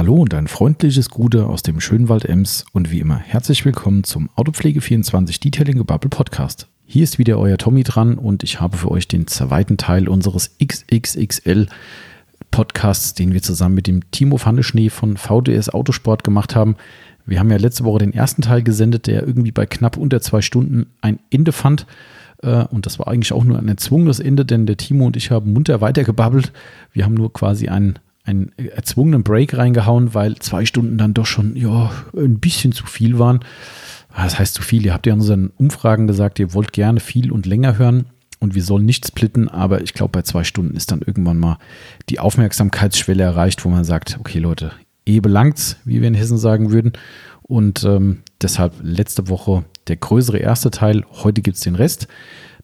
Hallo und ein freundliches Gute aus dem schönen Wald Ems und wie immer herzlich willkommen zum Autopflege24 Detailing Gebubble Podcast. Hier ist wieder euer Tommy dran und ich habe für euch den zweiten Teil unseres XXXL Podcasts, den wir zusammen mit dem Timo Pfanneschnee von VDS Autosport gemacht haben. Wir haben ja letzte Woche den ersten Teil gesendet, der irgendwie bei knapp unter zwei Stunden ein Ende fand. Äh, und das war eigentlich auch nur ein erzwungenes Ende, denn der Timo und ich haben munter weitergebabbelt. Wir haben nur quasi einen einen erzwungenen Break reingehauen, weil zwei Stunden dann doch schon ja, ein bisschen zu viel waren. Das heißt zu viel. Ihr habt ja in unseren Umfragen gesagt, ihr wollt gerne viel und länger hören und wir sollen nicht splitten, aber ich glaube, bei zwei Stunden ist dann irgendwann mal die Aufmerksamkeitsschwelle erreicht, wo man sagt, okay Leute, eh belangt's, wie wir in Hessen sagen würden. Und ähm, deshalb letzte Woche der größere erste Teil, heute gibt es den Rest.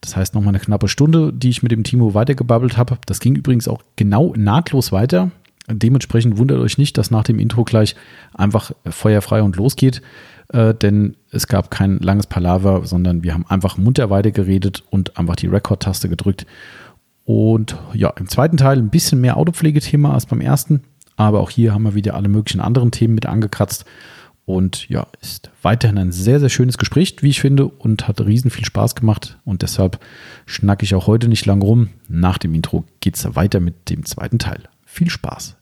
Das heißt nochmal eine knappe Stunde, die ich mit dem Timo weitergebabbelt habe. Das ging übrigens auch genau nahtlos weiter. Dementsprechend wundert euch nicht, dass nach dem Intro gleich einfach feuerfrei und losgeht, äh, denn es gab kein langes Palaver, sondern wir haben einfach munter weiter geredet und einfach die Rekord-Taste gedrückt. Und ja, im zweiten Teil ein bisschen mehr Autopflegethema als beim ersten, aber auch hier haben wir wieder alle möglichen anderen Themen mit angekratzt. Und ja, ist weiterhin ein sehr, sehr schönes Gespräch, wie ich finde, und hat riesen viel Spaß gemacht. Und deshalb schnacke ich auch heute nicht lang rum. Nach dem Intro geht es weiter mit dem zweiten Teil. Viel Spaß!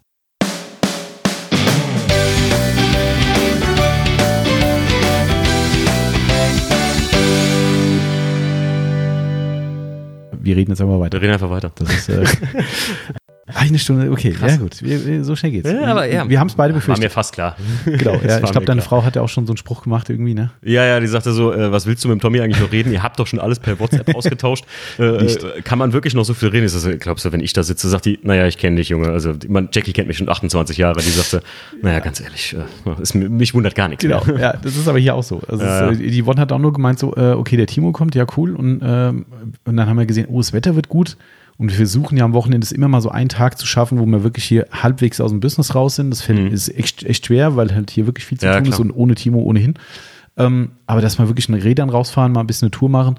Wir reden jetzt einfach weiter. Wir reden einfach weiter. Das ist, äh, Eine Stunde, okay, Krass. ja gut, wir, so schnell geht's. Ja, aber ja. Wir haben es beide befürchtet. War mir fast klar. Genau, ja, ich glaube, deine klar. Frau hat ja auch schon so einen Spruch gemacht irgendwie, ne? Ja, ja, die sagte so, äh, was willst du mit dem Tommy eigentlich noch reden? Ihr habt doch schon alles per WhatsApp ausgetauscht. Äh, äh, kann man wirklich noch so viel reden? Das, glaubst du, wenn ich da sitze, sagt die, naja, ich kenne dich, Junge. Also man, Jackie kennt mich schon 28 Jahre. Die sagte, naja, ganz ehrlich, äh, ist, mich wundert gar nichts Genau, mehr. ja, das ist aber hier auch so. Also ja, ist, die Yvonne hat auch nur gemeint so, äh, okay, der Timo kommt, ja cool. Und, ähm, und dann haben wir gesehen, oh, das Wetter wird gut. Und wir versuchen ja am Wochenende immer mal so einen Tag zu schaffen, wo wir wirklich hier halbwegs aus dem Business raus sind. Das mhm. ist echt, echt schwer, weil halt hier wirklich viel zu ja, tun klar. ist und ohne Timo ohnehin. Ähm, aber dass wir wirklich in Rädern rausfahren, mal ein bisschen eine Tour machen.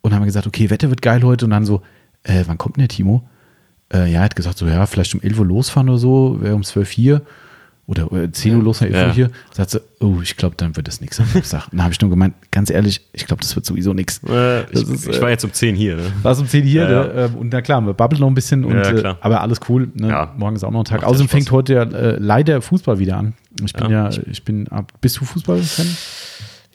Und dann haben wir gesagt, okay, Wetter wird geil heute. Und dann so, äh, wann kommt denn der Timo? Äh, ja, er hat gesagt, so, ja, vielleicht um 11 Uhr losfahren oder so, wäre um 12 hier oder 10 Uhr los nach ja. hier, sagt sie, oh, ich glaube, dann wird das nichts. Dann habe ich nur gemeint, ganz ehrlich, ich glaube, das wird sowieso nichts. Äh, ich, ich, war jetzt um 10 hier. Ne? War um 10 hier, ja, ne? Ähm, und na klar, wir babbeln noch ein bisschen, und, äh, aber alles cool. Ne? Morgen ist auch noch ein Tag. Macht Außerdem fängt heute ja äh, leider Fußball wieder an. Ich bin ja, ich bin, bist du Fußballfan?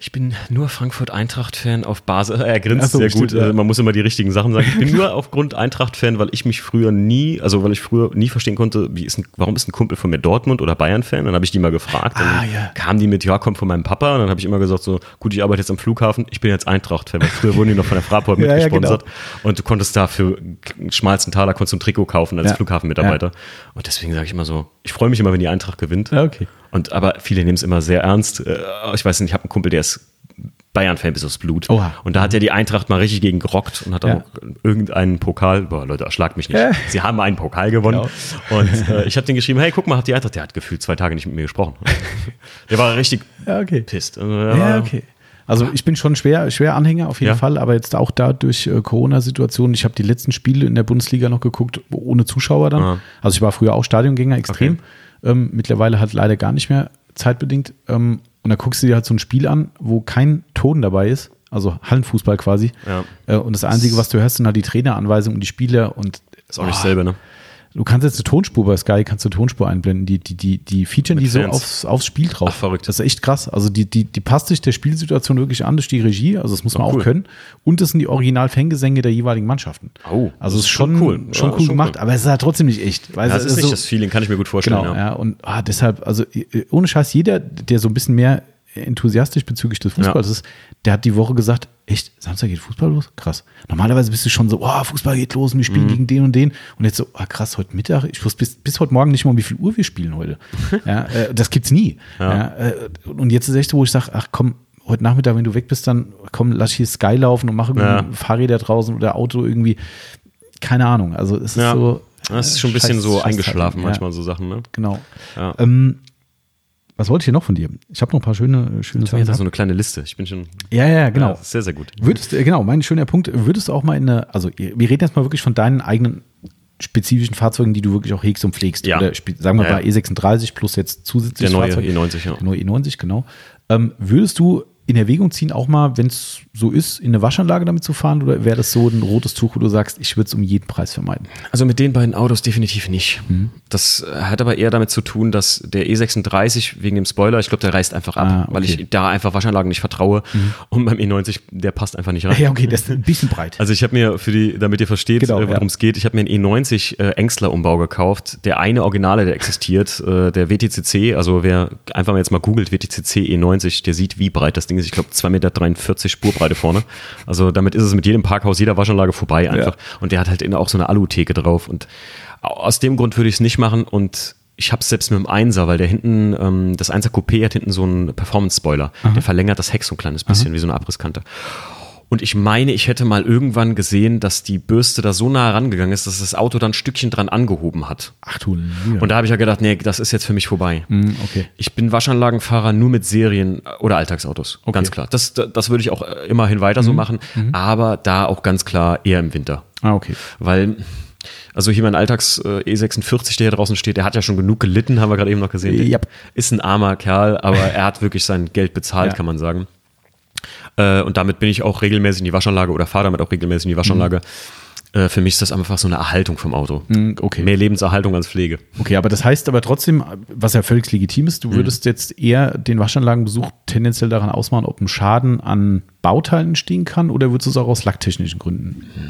Ich bin nur Frankfurt-Eintracht-Fan auf Basis. Er grinst so, sehr gut. Ja. Man muss immer die richtigen Sachen sagen. Ich bin nur aufgrund Eintracht-Fan, weil ich mich früher nie, also weil ich früher nie verstehen konnte, wie ist ein, warum ist ein Kumpel von mir Dortmund oder Bayern-Fan? Dann habe ich die mal gefragt. Dann ah, ja. kamen die mit, ja, kommt von meinem Papa. Und dann habe ich immer gesagt, so, gut, ich arbeite jetzt am Flughafen, ich bin jetzt Eintracht-Fan, weil früher wurden die noch von der Fraport ja, mitgesponsert. Ja, genau. Und du konntest da für einen schmalsten Taler konntest du ein Trikot kaufen als Flughafenmitarbeiter. Und deswegen sage ich immer so, ich freue mich immer, wenn die Eintracht gewinnt. Okay. Und aber viele nehmen es immer sehr ernst. Äh, ich weiß nicht, ich habe einen Kumpel, der ist Bayern-Fan bis aufs Blut. Oha. Und da hat ja die Eintracht mal richtig gegen gerockt und hat ja. irgendeinen Pokal, boah Leute, erschlagt mich nicht. Sie haben einen Pokal gewonnen. Genau. Und äh, ich habe den geschrieben, hey, guck mal, hat die Eintracht, der hat gefühlt zwei Tage nicht mit mir gesprochen. der war richtig ja, okay. pisst. Also, ja, okay. Also ich bin schon schwer, schwer Anhänger auf jeden ja. Fall, aber jetzt auch da durch äh, Corona-Situation, ich habe die letzten Spiele in der Bundesliga noch geguckt, ohne Zuschauer dann. Aha. Also ich war früher auch Stadiongänger extrem. Okay. Ähm, mittlerweile halt leider gar nicht mehr zeitbedingt. Ähm, und da guckst du dir halt so ein Spiel an, wo kein Ton dabei ist, also Hallenfußball quasi. Ja. Äh, und das Einzige, was du hörst, sind halt die Traineranweisungen und die Spieler und. Ist auch nicht oh, selber, ne? Du kannst jetzt eine Tonspur bei Sky, kannst du Tonspur einblenden. Die, die, die, die featuren die so aufs, aufs Spiel drauf. Ach, verrückt. Das ist echt krass. Also die, die, die passt sich der Spielsituation wirklich an durch die Regie. Also das muss man auch cool. können. Und das sind die Original-Fangesänge der jeweiligen Mannschaften. Oh, also es ist schon cool, schon ja, cool schon gemacht, cool. aber es ist halt trotzdem nicht echt. Weil ja, das ist, ist nicht so, das Feeling, kann ich mir gut vorstellen. Genau, ja. ja und ah, deshalb, also ohne Scheiß, jeder, der so ein bisschen mehr enthusiastisch bezüglich des Fußballs ja. ist, der hat die Woche gesagt, echt, Samstag geht Fußball los? Krass. Normalerweise bist du schon so, oh, Fußball geht los und wir spielen mhm. gegen den und den. Und jetzt so, oh, krass, heute Mittag, ich wusste bis, bis heute Morgen nicht mal, um wie viel Uhr wir spielen heute. ja, äh, das gibt's nie. Ja. ja äh, und jetzt ist echt so, wo ich sage, ach komm, heute Nachmittag, wenn du weg bist, dann komm, lass hier Sky laufen und mache ja. Fahrräder draußen oder Auto irgendwie. Keine Ahnung. Also es ist so. Das ist schon ein bisschen so eingeschlafen, manchmal so Sachen, ne? Genau. Ähm, was wollte ich hier noch von dir? Ich habe noch ein paar schöne, schöne Sachen. Jetzt so eine kleine Liste. Ich bin schon. Ja, ja, genau. Ja, sehr, sehr gut. Würdest, genau, mein schöner Punkt. Würdest du auch mal in eine, also wir reden jetzt mal wirklich von deinen eigenen spezifischen Fahrzeugen, die du wirklich auch hegst und pflegst. Ja. Oder sagen wir Ja, bei E36 plus jetzt zusätzlich Der neue Fahrzeug- E90, ja. Der neue E90, genau. Ähm, würdest du in Erwägung ziehen, auch mal, wenn es so ist, in eine Waschanlage damit zu fahren? Oder wäre das so ein rotes Tuch, wo du sagst, ich würde es um jeden Preis vermeiden? Also mit den beiden Autos definitiv nicht. Mhm. Das hat aber eher damit zu tun, dass der E36 wegen dem Spoiler, ich glaube, der reißt einfach ab, Ah, okay. Mhm. weil ich da einfach Waschanlagen nicht vertraue. Und beim E90, der passt einfach nicht rein. Ja, okay, das ist ein bisschen breit. Also ich habe mir für die, damit ihr versteht, Genau, äh, worum es geht, ich habe mir einen E90 äh, Engstler-Umbau gekauft. Der eine Originale, der existiert, äh, der WTCC, also wer einfach mal jetzt mal googelt, WTCC E90, der sieht, wie breit das Ding ist. Ich glaube, 2,43 Meter Spurbreite vorne. Also damit ist es mit jedem Parkhaus, jeder Waschanlage vorbei einfach. Und der hat halt auch so eine Alutheke drauf. Und aus dem Grund würde ich es nicht machen und ich habe es selbst mit dem Einser, weil der hinten, ähm, das Einser Coupé hat hinten so einen Performance-Spoiler. Der verlängert das Heck so ein kleines bisschen, wie so eine Abrisskante. Und ich meine, ich hätte mal irgendwann gesehen, dass die Bürste da so nah rangegangen ist, dass das Auto dann ein Stückchen dran angehoben hat. Ach du Lieber. Und da habe ich ja gedacht, nee, das ist jetzt für mich vorbei. Hm, okay. Ich bin Waschanlagenfahrer nur mit Serien- oder Alltagsautos. Ganz klar. Das, das würde ich auch äh, immerhin weiter Mhm. so machen, aber da auch ganz klar eher im Winter. Ah, okay. Weil, also hier mein Alltags äh, E46, der hier draußen steht, der hat ja schon genug gelitten, haben wir gerade eben noch gesehen. Yep. Ist ein armer Kerl, aber er hat wirklich sein Geld bezahlt, Ja. kann man sagen. Äh, und damit bin ich auch regelmäßig in die Waschanlage oder fahre damit auch regelmäßig in die Waschanlage. Äh, für mich ist das einfach so eine Erhaltung vom Auto. Hm, okay. Mehr Lebenserhaltung als Pflege. Okay, aber das heißt aber trotzdem, was ja völlig legitim ist, Mhm. du würdest jetzt eher den Waschanlagenbesuch tendenziell daran ausmachen, ob ein Schaden an Bauteilen entstehen kann oder würdest du es auch aus lacktechnischen Gründen? Ah,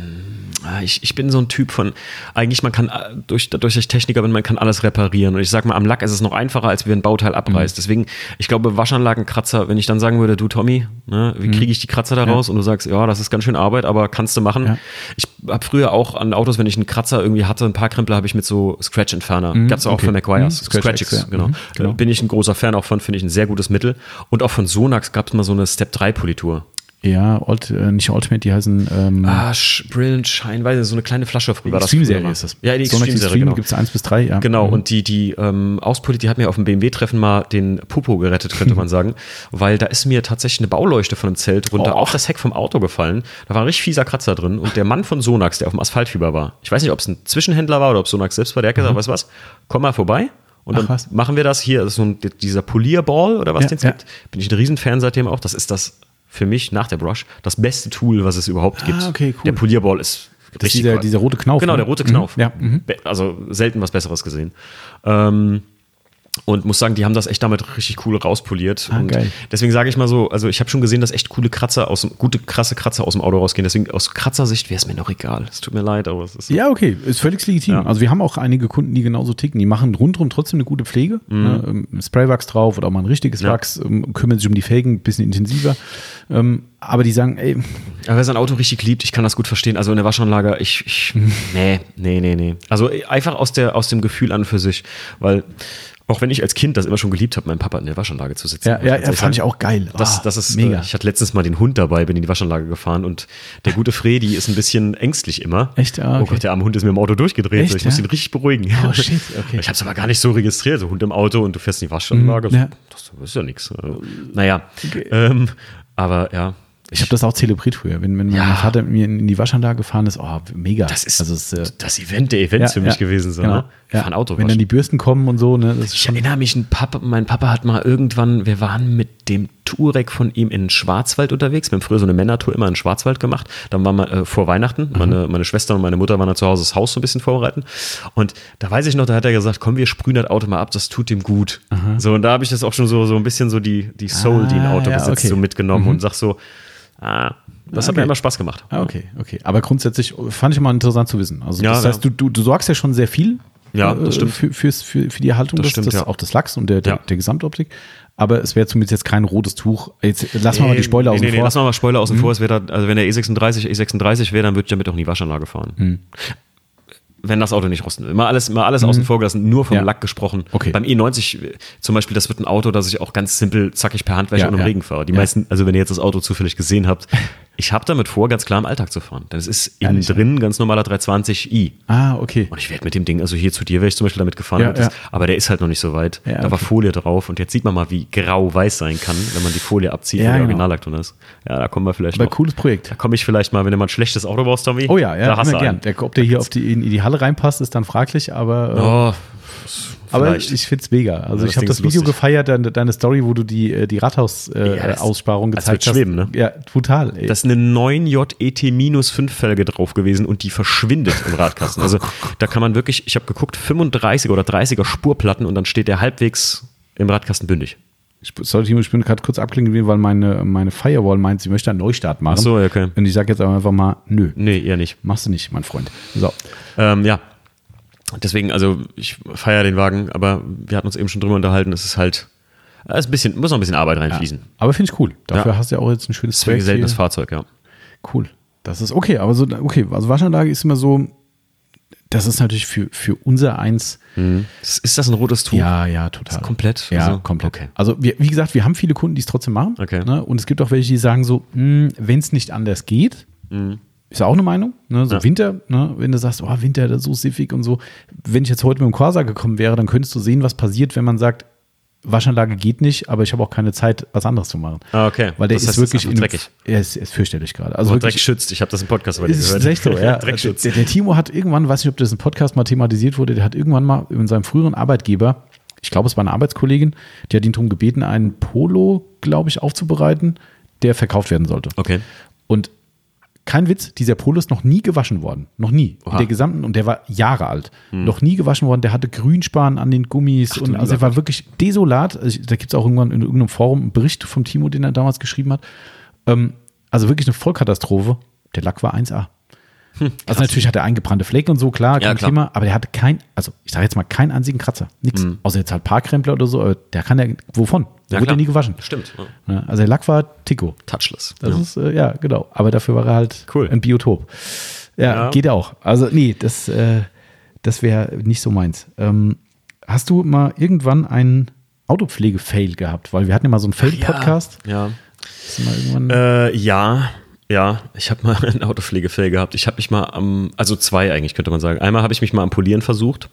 Ich, ich bin so ein Typ von, eigentlich man kann, äh, durch, dadurch, dass ich Techniker bin, man kann alles reparieren. Und ich sag mal, am Lack ist es noch einfacher, als wenn ein Bauteil abreißt. Deswegen, ich glaube, Waschanlagenkratzer, wenn ich dann sagen würde, du Tommy, ne, wie kriege ich die Kratzer da raus? Und du sagst, ja, das ist ganz schön Arbeit, aber kannst du machen. Ja. Ich habe früher auch an Autos, wenn ich einen Kratzer irgendwie hatte, ein paar Krempel habe ich mit so Scratch-Entferner. Gab's auch okay. für McGuire's. Mhm, Scratch ja. genau. Mhm, genau. Bin ich ein großer Fan auch von, finde ich ein sehr gutes Mittel. Und auch von Sonax gab es mal so eine Step-3-Politur. Ja, Ult, äh, nicht Ultimate, die heißen ähm, Ah, Brilliant Shine, weiß nicht, so eine kleine Flasche früher. war das Extreme-Serie ist das. Ja, die Extreme-Serie, Extreme genau. gibt es 1 bis 3, ja. Genau, Mhm. und die, die ähm, Auspoli, die hat mir auf dem BMW-Treffen mal den Popo gerettet, könnte man sagen. Weil da ist mir tatsächlich eine Bauleuchte von einem Zelt runter Oh. auf das Heck vom Auto gefallen. Da war ein richtig fieser Kratzer drin. Und der Mann von Sonax, der auf dem Asphaltfieber war, ich weiß nicht, ob es ein Zwischenhändler war oder ob Sonax selbst war, der hat gesagt, weißt du was, komm mal vorbei. Und Ach, dann was? machen wir das hier, das ist so ein, dieser Polierball oder was Ja, den es ja. gibt. Bin ich ein Riesenfan seitdem auch. Das ist das für mich nach der Brush das beste Tool, was es überhaupt gibt. Ah, okay, cool. Der Polierball ist Das ist richtig dieser, cool. dieser rote Knauf. Genau, ne? der rote Mhm. Knauf. Ja, mhm. Also selten was Besseres gesehen. Ähm, und muss sagen, die haben das echt damit richtig cool rauspoliert. Ah, und geil. deswegen sage ich mal so, also ich habe schon gesehen, dass echt coole Kratzer aus gute krasse Kratzer aus dem Auto rausgehen. Deswegen aus Kratzersicht wäre es mir noch egal. Es tut mir leid, aber es ist. Ja, okay, ist völlig legitim. Ja. Also wir haben auch einige Kunden, die genauso ticken. Die machen rundherum trotzdem eine gute Pflege. Ne? Ähm, Spraywachs drauf oder auch mal ein richtiges Mhm. Ja. Wachs, ähm, kümmern sich um die Felgen ein bisschen intensiver. Ähm, aber die sagen, ey, Aber wer sein Auto richtig liebt, ich kann das gut verstehen. Also in der Waschanlage, ich, ich nee, nee, nee, nee. Also einfach aus, der, aus dem Gefühl an für sich, weil auch wenn ich als Kind das immer schon geliebt habe, meinem Papa in der Waschanlage zu sitzen. ja, muss ja, ganz ja fand ich auch geil. Das, Ah, das ist mega. Äh, ich hatte letztens mal den Hund dabei, bin in die Waschanlage gefahren und der gute Fredi ist ein bisschen ängstlich immer. Echt? Ah, Oh okay. Gott, der arme Hund ist mir im Auto durchgedreht. Echt, so, ich muss ja? ihn richtig beruhigen. Oh, shit, okay. Ich habe es aber gar nicht so registriert. So Hund im Auto und du fährst in die Waschanlage. Mhm, ja. Das ist ja nichts. Naja, ähm, aber ja. Ich habe das auch zelebriert früher. Wenn, wenn Ja. mein Vater mit mir in die Waschanlage gefahren ist, oh, mega. Das ist also es, äh, das Event der Events für mich gewesen. So, genau. ne? ja. Fahren Auto Wenn dann die Bürsten kommen und so, ne, ist Ich erinnere mich, ein Papa, mein Papa hat mal irgendwann, wir waren mit dem Touareg von ihm in Schwarzwald unterwegs. Wir haben früher so eine Männertour immer in Schwarzwald gemacht. Dann waren wir äh, vor Weihnachten. Meine, meine Schwester und meine Mutter waren da zu Hause das Haus so ein bisschen vorbereiten. Und da weiß ich noch, da hat er gesagt, komm, wir sprühen das Auto mal ab, das tut dem gut. So, und da habe ich das auch schon so, so ein bisschen so die, die Soul, die ein Ah, Auto ja, besitzt, okay. so mitgenommen und sag so, ah, das hat Okay. mir immer Spaß gemacht. Ah, okay, okay. Aber grundsätzlich fand ich mal interessant zu wissen. Also Ja, das heißt, du, du, du sorgst ja schon sehr viel Ja, das stimmt. Für, fürs, für, für die Erhaltung Das des, stimmt, des, ja. auch des Lachs und der, der, Ja. der Gesamtoptik. Aber es wäre zumindest jetzt kein rotes Tuch. Jetzt lassen wir mal die Spoiler nee, außen nee, Nee, vor. Mhm. lassen wir mal Spoiler außen vor. Es wäre da, also wenn der E36 E36 wäre, dann würde ich damit auch in die Waschanlage fahren. Mhm. Wenn das Auto nicht rosten will. Mal alles, mal alles außen vor gelassen, nur vom Ja. Lack gesprochen. Okay. Beim E90 äh, zum Beispiel, das wird ein Auto, das ich auch ganz simpel zackig per Handwäsche Ja, und im ja. Regen fahre. Die meisten, also wenn ihr jetzt das Auto zufällig gesehen habt, ich habe damit vor, ganz klar im Alltag zu fahren. Denn es ist innen drin ganz normaler 320i. Ah, okay. Und ich werde mit dem Ding, also hier zu dir wäre ich zum Beispiel damit gefahren, das, aber der ist halt noch nicht so weit. Da war okay. Folie drauf und jetzt sieht man mal, wie grau-weiß sein kann, wenn man die Folie abzieht, Ja, wo der genau. Originallack drin ist. Ja, da kommen wir vielleicht Aber noch. cooles Projekt. Da komme ich vielleicht mal, wenn du mal ein schlechtes Auto brauchst, Tommy. Oh ja, ja, da hast du gern. Der, ob der hier auf die, in die Halle reinpasst, ist dann fraglich, aber. Oh, aber ich finde es mega. Also Ja, ich das habe das Video lustig. gefeiert, deine, deine Story, wo du die, äh, die Ja, das- Rathaus-Aussparung das gezeigt wird hast. schweben, ne? Ja, total. Ey. Da ist eine 9JET-5-Felge drauf gewesen und die verschwindet im Radkasten. Also da kann man wirklich, ich habe geguckt, 35 oder 30er Spurplatten und dann steht der halbwegs im Radkasten bündig. Ich, sorry, Timo, ich bin gerade kurz abklingen, weil meine, meine Firewall meint, sie möchte einen Neustart machen. Ach so, okay. Und ich sage jetzt aber einfach mal, nö, Nee, eher nicht. machst du nicht, mein Freund. So. Ähm, ja. Deswegen, also ich feiere den Wagen, aber wir hatten uns eben schon drüber unterhalten, es ist halt, es ist ein bisschen, muss noch ein bisschen Arbeit reinfließen. Aber finde ich cool. Dafür Ja. hast du ja auch jetzt ein schönes ein seltenes hier. Fahrzeug, ja. Cool. Das ist okay, aber so, okay, also Waschanlage ist immer so, das ist natürlich für, für unser Eins, Ist, ist das ein rotes Tuch? ja, ja, total. Ist komplett? Ja, Also, komplett. okay. Also, wir, wie gesagt, wir haben viele Kunden, die es trotzdem machen. Okay. Ne? Und es gibt auch welche, die sagen so, wenn es nicht anders geht, ist ja auch eine Meinung. Ne? So Mhm. Ja. Winter, ne? wenn du sagst, oh, Winter, das ist so siffig und so. Wenn ich jetzt heute mit dem Corsa gekommen wäre, dann könntest du sehen, was passiert, wenn man sagt, Waschanlage geht nicht, aber ich habe auch keine Zeit, was anderes zu machen. Ah, okay. Weil der Das ist heißt, ist wirklich einfach in, dreckig. Er ist, er ist fürchterlich gerade. Also Aber Dreck schützt. Ich habe das im Podcast bei dir ist gehört. echt so, ja. Dreckschutz. Der, der Timo hat irgendwann, weiß nicht, ob das im Podcast mal thematisiert wurde, der hat irgendwann mal in seinem früheren Arbeitgeber, ich glaube, es war eine Arbeitskollegin, die hat ihn darum gebeten, einen Polo, glaube ich, aufzubereiten, der verkauft werden sollte. Okay. Und kein Witz, dieser Polo ist noch nie gewaschen worden. Noch nie. In Oha. der gesamten, und der war Jahre alt. Noch nie gewaschen worden. Der hatte Grünspan an den Gummis. und also er war wirklich desolat. Also da gibt es auch irgendwann in irgendeinem Forum einen Bericht vom Timo, den er damals geschrieben hat. Ähm, also wirklich eine Vollkatastrophe. Der Lack war 1A. Also natürlich hat er eingebrannte Flecken und so, klar, kein Ja, klar. Thema, aber der hatte kein, also ich sage jetzt mal keinen einzigen Kratzer. Nix. Außer jetzt halt Parkkrempler oder so, der kann ja, wovon? Der Ja, wurde ja nie gewaschen. Stimmt. Ja. Also der Lack war Tico. Touchless. Das ja. ist, äh, ja, genau. Aber dafür war er halt Cool. ein Biotop. Ja, geht auch. Also, nee, das, äh, das wäre nicht so meins. Ähm, hast du mal irgendwann einen Autopflege-Fail gehabt? Weil wir hatten ja mal so einen Fail-Podcast. Ja. Äh, ja, ja, ich habe mal einen Autopflegefail gehabt. Ich habe mich mal am, also zwei eigentlich könnte man sagen. Einmal habe ich mich mal am Polieren versucht.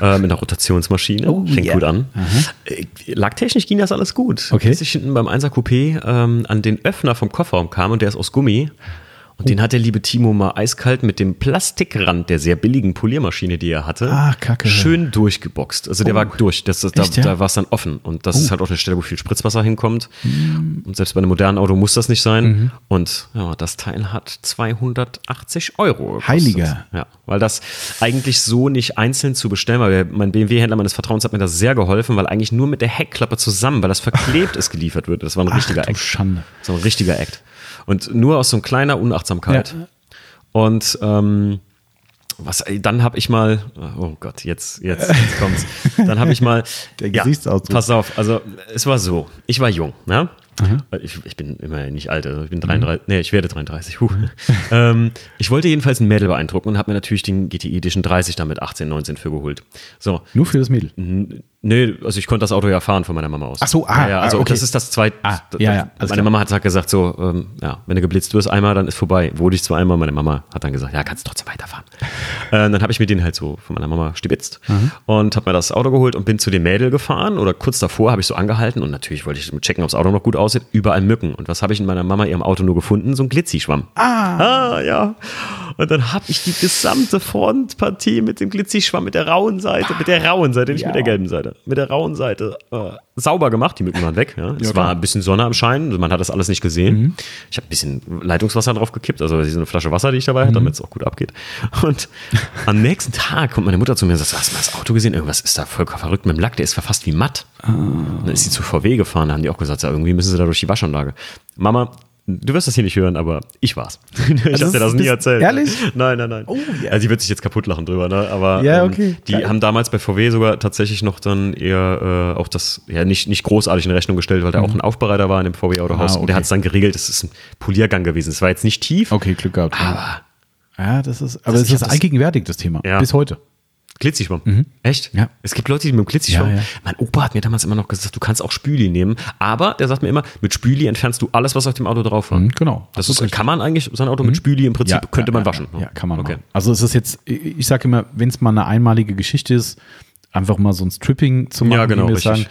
Äh, mit einer Rotationsmaschine. Oh, Fängt ja. gut an. Äh, Lagtechnisch ging das alles gut. Okay. Bis ich hinten beim 1er Coupé ähm, an den Öffner vom Kofferraum kam und der ist aus Gummi. Und den hat der liebe Timo mal eiskalt mit dem Plastikrand der sehr billigen Poliermaschine, die er hatte, Ah, Kacke. schön durchgeboxt. Also der war durch. Das, das, da ja? da war es dann offen. Und das ist halt auch eine Stelle, wo viel Spritzwasser hinkommt. Und selbst bei einem modernen Auto muss das nicht sein. Und ja, das Teil hat 280 Euro. Gekostet. Heiliger. Ja, weil das eigentlich so nicht einzeln zu bestellen, weil der, mein BMW-Händler meines Vertrauens hat mir das sehr geholfen, weil eigentlich nur mit der Heckklappe zusammen, weil das verklebt ist, geliefert wird. Das war ein Ach, richtiger du Act. Schande. So ein richtiger Act. Und nur aus so einer kleiner Unachtsamkeit. Ja. Und ähm, was, dann habe ich mal, oh Gott, jetzt, jetzt, jetzt kommt's. Dann habe ich mal, Der Gesichtsausdruck. pass auf, also es war so, ich war jung, ne? Ich, ich bin immerhin nicht alt, also ich bin 33, nee, ich werde 33. Huh. ähm, ich wollte jedenfalls ein Mädel beeindrucken und habe mir natürlich den GTI Edition 30 damit 18, 19 für geholt. So, Nur für das Mädel. Nee, also ich konnte das Auto ja fahren von meiner Mama aus. Ach so, ah, ja, ja, also ah, okay. das ist das zweite. Ah, ja, ja, alles meine klar. Mama hat halt gesagt so, ähm, ja, wenn du geblitzt wirst einmal, dann ist vorbei. Wurde ich zwar einmal, meine Mama hat dann gesagt, ja, kannst trotzdem weiterfahren. äh, dann habe ich mir den halt so von meiner Mama stibitzt und habe mir das Auto geholt und bin zu dem Mädel gefahren oder kurz davor habe ich so angehalten und natürlich wollte ich checken, ob das Auto noch gut aussieht. Überall Mücken. Und was habe ich in meiner Mama ihrem Auto nur gefunden? So ein Glitzischwamm. Ah, ja. Und dann habe ich die gesamte Frontpartie mit dem Glitzischwamm, mit der rauen Seite, mit der rauen Seite, nicht Ja. mit der gelben Seite, mit der rauen Seite äh, sauber gemacht. Die Mücken waren weg. Ja. Es Ja, war ein bisschen Sonne am Schein, also man hat das alles nicht gesehen. Ich habe ein bisschen Leitungswasser drauf gekippt, also so eine Flasche Wasser, die ich dabei hatte, damit es auch gut abgeht. Und am nächsten Tag kommt meine Mutter zu mir und sagt, hast du mal das Auto gesehen? Irgendwas ist da voll verrückt mit dem Lack, der ist fast wie matt. Und dann ist sie zu VW gefahren, da haben die auch gesagt, ja, irgendwie müssen sie da durch die Waschanlage. Mama, du wirst das hier nicht hören, aber ich war's. ich Also hab dir das das- nie erzählt. ehrlich? Nein, nein, nein. Oh, ja. Also die wird sich jetzt kaputt lachen drüber, ne? Aber Ja, ähm, okay. die Geil. haben damals bei VW sogar tatsächlich noch dann eher äh, auch das, ja, nicht, nicht großartig in Rechnung gestellt, weil der auch ein Aufbereiter war in dem VW-Autohaus Mhm. Ah, und der okay. hat es dann geregelt, das ist ein Poliergang gewesen. Es war jetzt nicht tief, Okay, Glück gehabt. ja. aber Ja, das ist, aber Das- es ich ist das- allgegenwärtig, das Thema. Ja. Bis heute. Glitzischwamm. Echt? Ja. Es gibt Leute, die mit dem Glitzischwamm. Ja, ja. Mein Opa hat mir damals immer noch gesagt, du kannst auch Spüli nehmen. Aber der sagt mir immer, mit Spüli entfernst du alles, was auf dem Auto drauf war. Mhm, genau. Das ist, kann man eigentlich sein Auto mit Spüli im Prinzip, könnte man waschen. Ja, kann man Okay. machen. Also es ist jetzt, ich sage immer, wenn es mal eine einmalige Geschichte ist, einfach mal so ein Stripping zu machen, Ja, genau, richtig. sagen,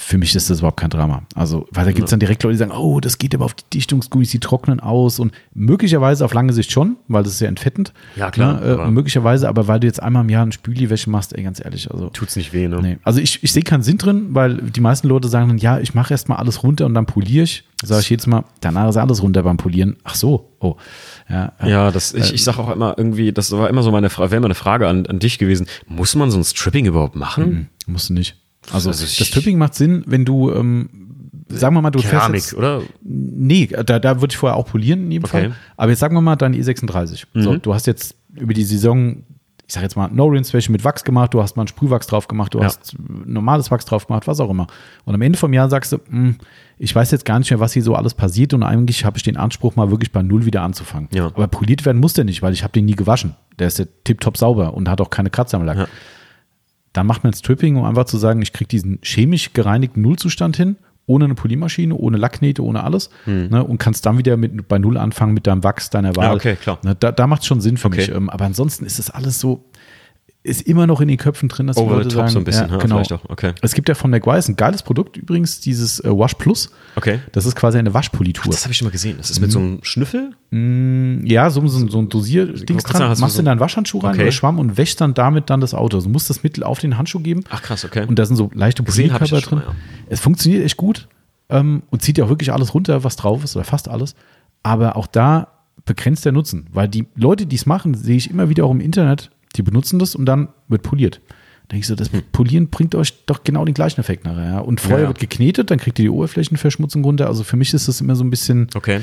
für mich ist das überhaupt kein Drama. Also, weil da gibt es dann direkt Leute, die sagen, oh, das geht aber auf die Dichtungsgummis, die trocknen aus und möglicherweise auf lange Sicht schon, weil das ist ja entfettend. Ja, klar. Ne? Äh, aber möglicherweise, aber weil du jetzt einmal im Jahr eine Spüliwäsche machst, ey, ganz ehrlich, also. Tut's nicht weh, ne? Nee. Also ich, ich sehe keinen Sinn drin, weil die meisten Leute sagen dann, ja, ich mache erstmal alles runter und dann poliere ich. Sage ich jedes Mal, danach ist alles runter beim Polieren. Ach so, oh. Ja, ja das, ich, ich sage auch immer irgendwie, das war immer so meine Frage, wäre immer eine Frage an, an dich gewesen. Muss man so ein Stripping überhaupt machen? Mhm, musst du nicht. Also, also das Stripping macht Sinn, wenn du, ähm, sagen wir mal, du Keramik, fährst jetzt, oder? Nee, da, da würde ich vorher auch polieren in jedem okay. Fall. Aber jetzt sagen wir mal dein E36. Mhm. So, du hast jetzt über die Saison ich sag jetzt mal, No-Rinse-Wäsche mit Wachs gemacht, du hast mal einen Sprühwachs drauf gemacht, du ja. hast normales Wachs drauf gemacht, was auch immer. Und am Ende vom Jahr sagst du, mh, hm, ich weiß jetzt gar nicht mehr, was hier so alles passiert und eigentlich habe ich den Anspruch, mal wirklich bei Null wieder anzufangen. Ja. Aber poliert werden muss der nicht, weil ich habe den nie gewaschen. Der ist ja tipptopp sauber und hat auch keine Kratzer am Lack. Ja. Dann macht man Stripping, um einfach zu sagen, ich kriege diesen chemisch gereinigten Nullzustand hin ohne eine Poliermaschine, ohne Lacknähte, ohne alles hm. ne, und kannst dann wieder mit, bei Null anfangen mit deinem Wachs deiner Wahl. Ja, okay, klar. Ne, da da macht es schon Sinn für okay. mich. Ähm, aber ansonsten ist das alles so, ist immer noch in den Köpfen drin, dass Over Leute the top sagen, so ein bisschen, ja, genau. vielleicht auch. Okay. Es gibt ja von McWise ein geiles Produkt übrigens, dieses äh, Wash Plus. Okay. Das ist quasi eine Waschpolitur. Ach, das habe ich schon mal gesehen. Das ist mit so einem Schnüffel? Mm, ja, so, so, so ein Dosierdings dran. Sagen, machst du so in deinen Waschhandschuh rein okay. oder Schwamm und wäschst dann damit dann das Auto. Also du musst das Mittel auf den Handschuh geben. Ach krass, okay. Und da sind so leichte Polierkörper drin. Mal, ja. Es funktioniert echt gut ähm, und zieht ja auch wirklich alles runter, was drauf ist oder fast alles. Aber auch da begrenzt der Nutzen, weil die Leute, die es machen, sehe ich immer wieder auch im Internet, die benutzen das und dann wird poliert. Da denke ich so, das hm. Polieren bringt euch doch genau den gleichen Effekt nachher. Ja? Und vorher ja. wird geknetet, dann kriegt ihr die Oberflächenverschmutzung runter. Also für mich ist das immer so ein bisschen, okay.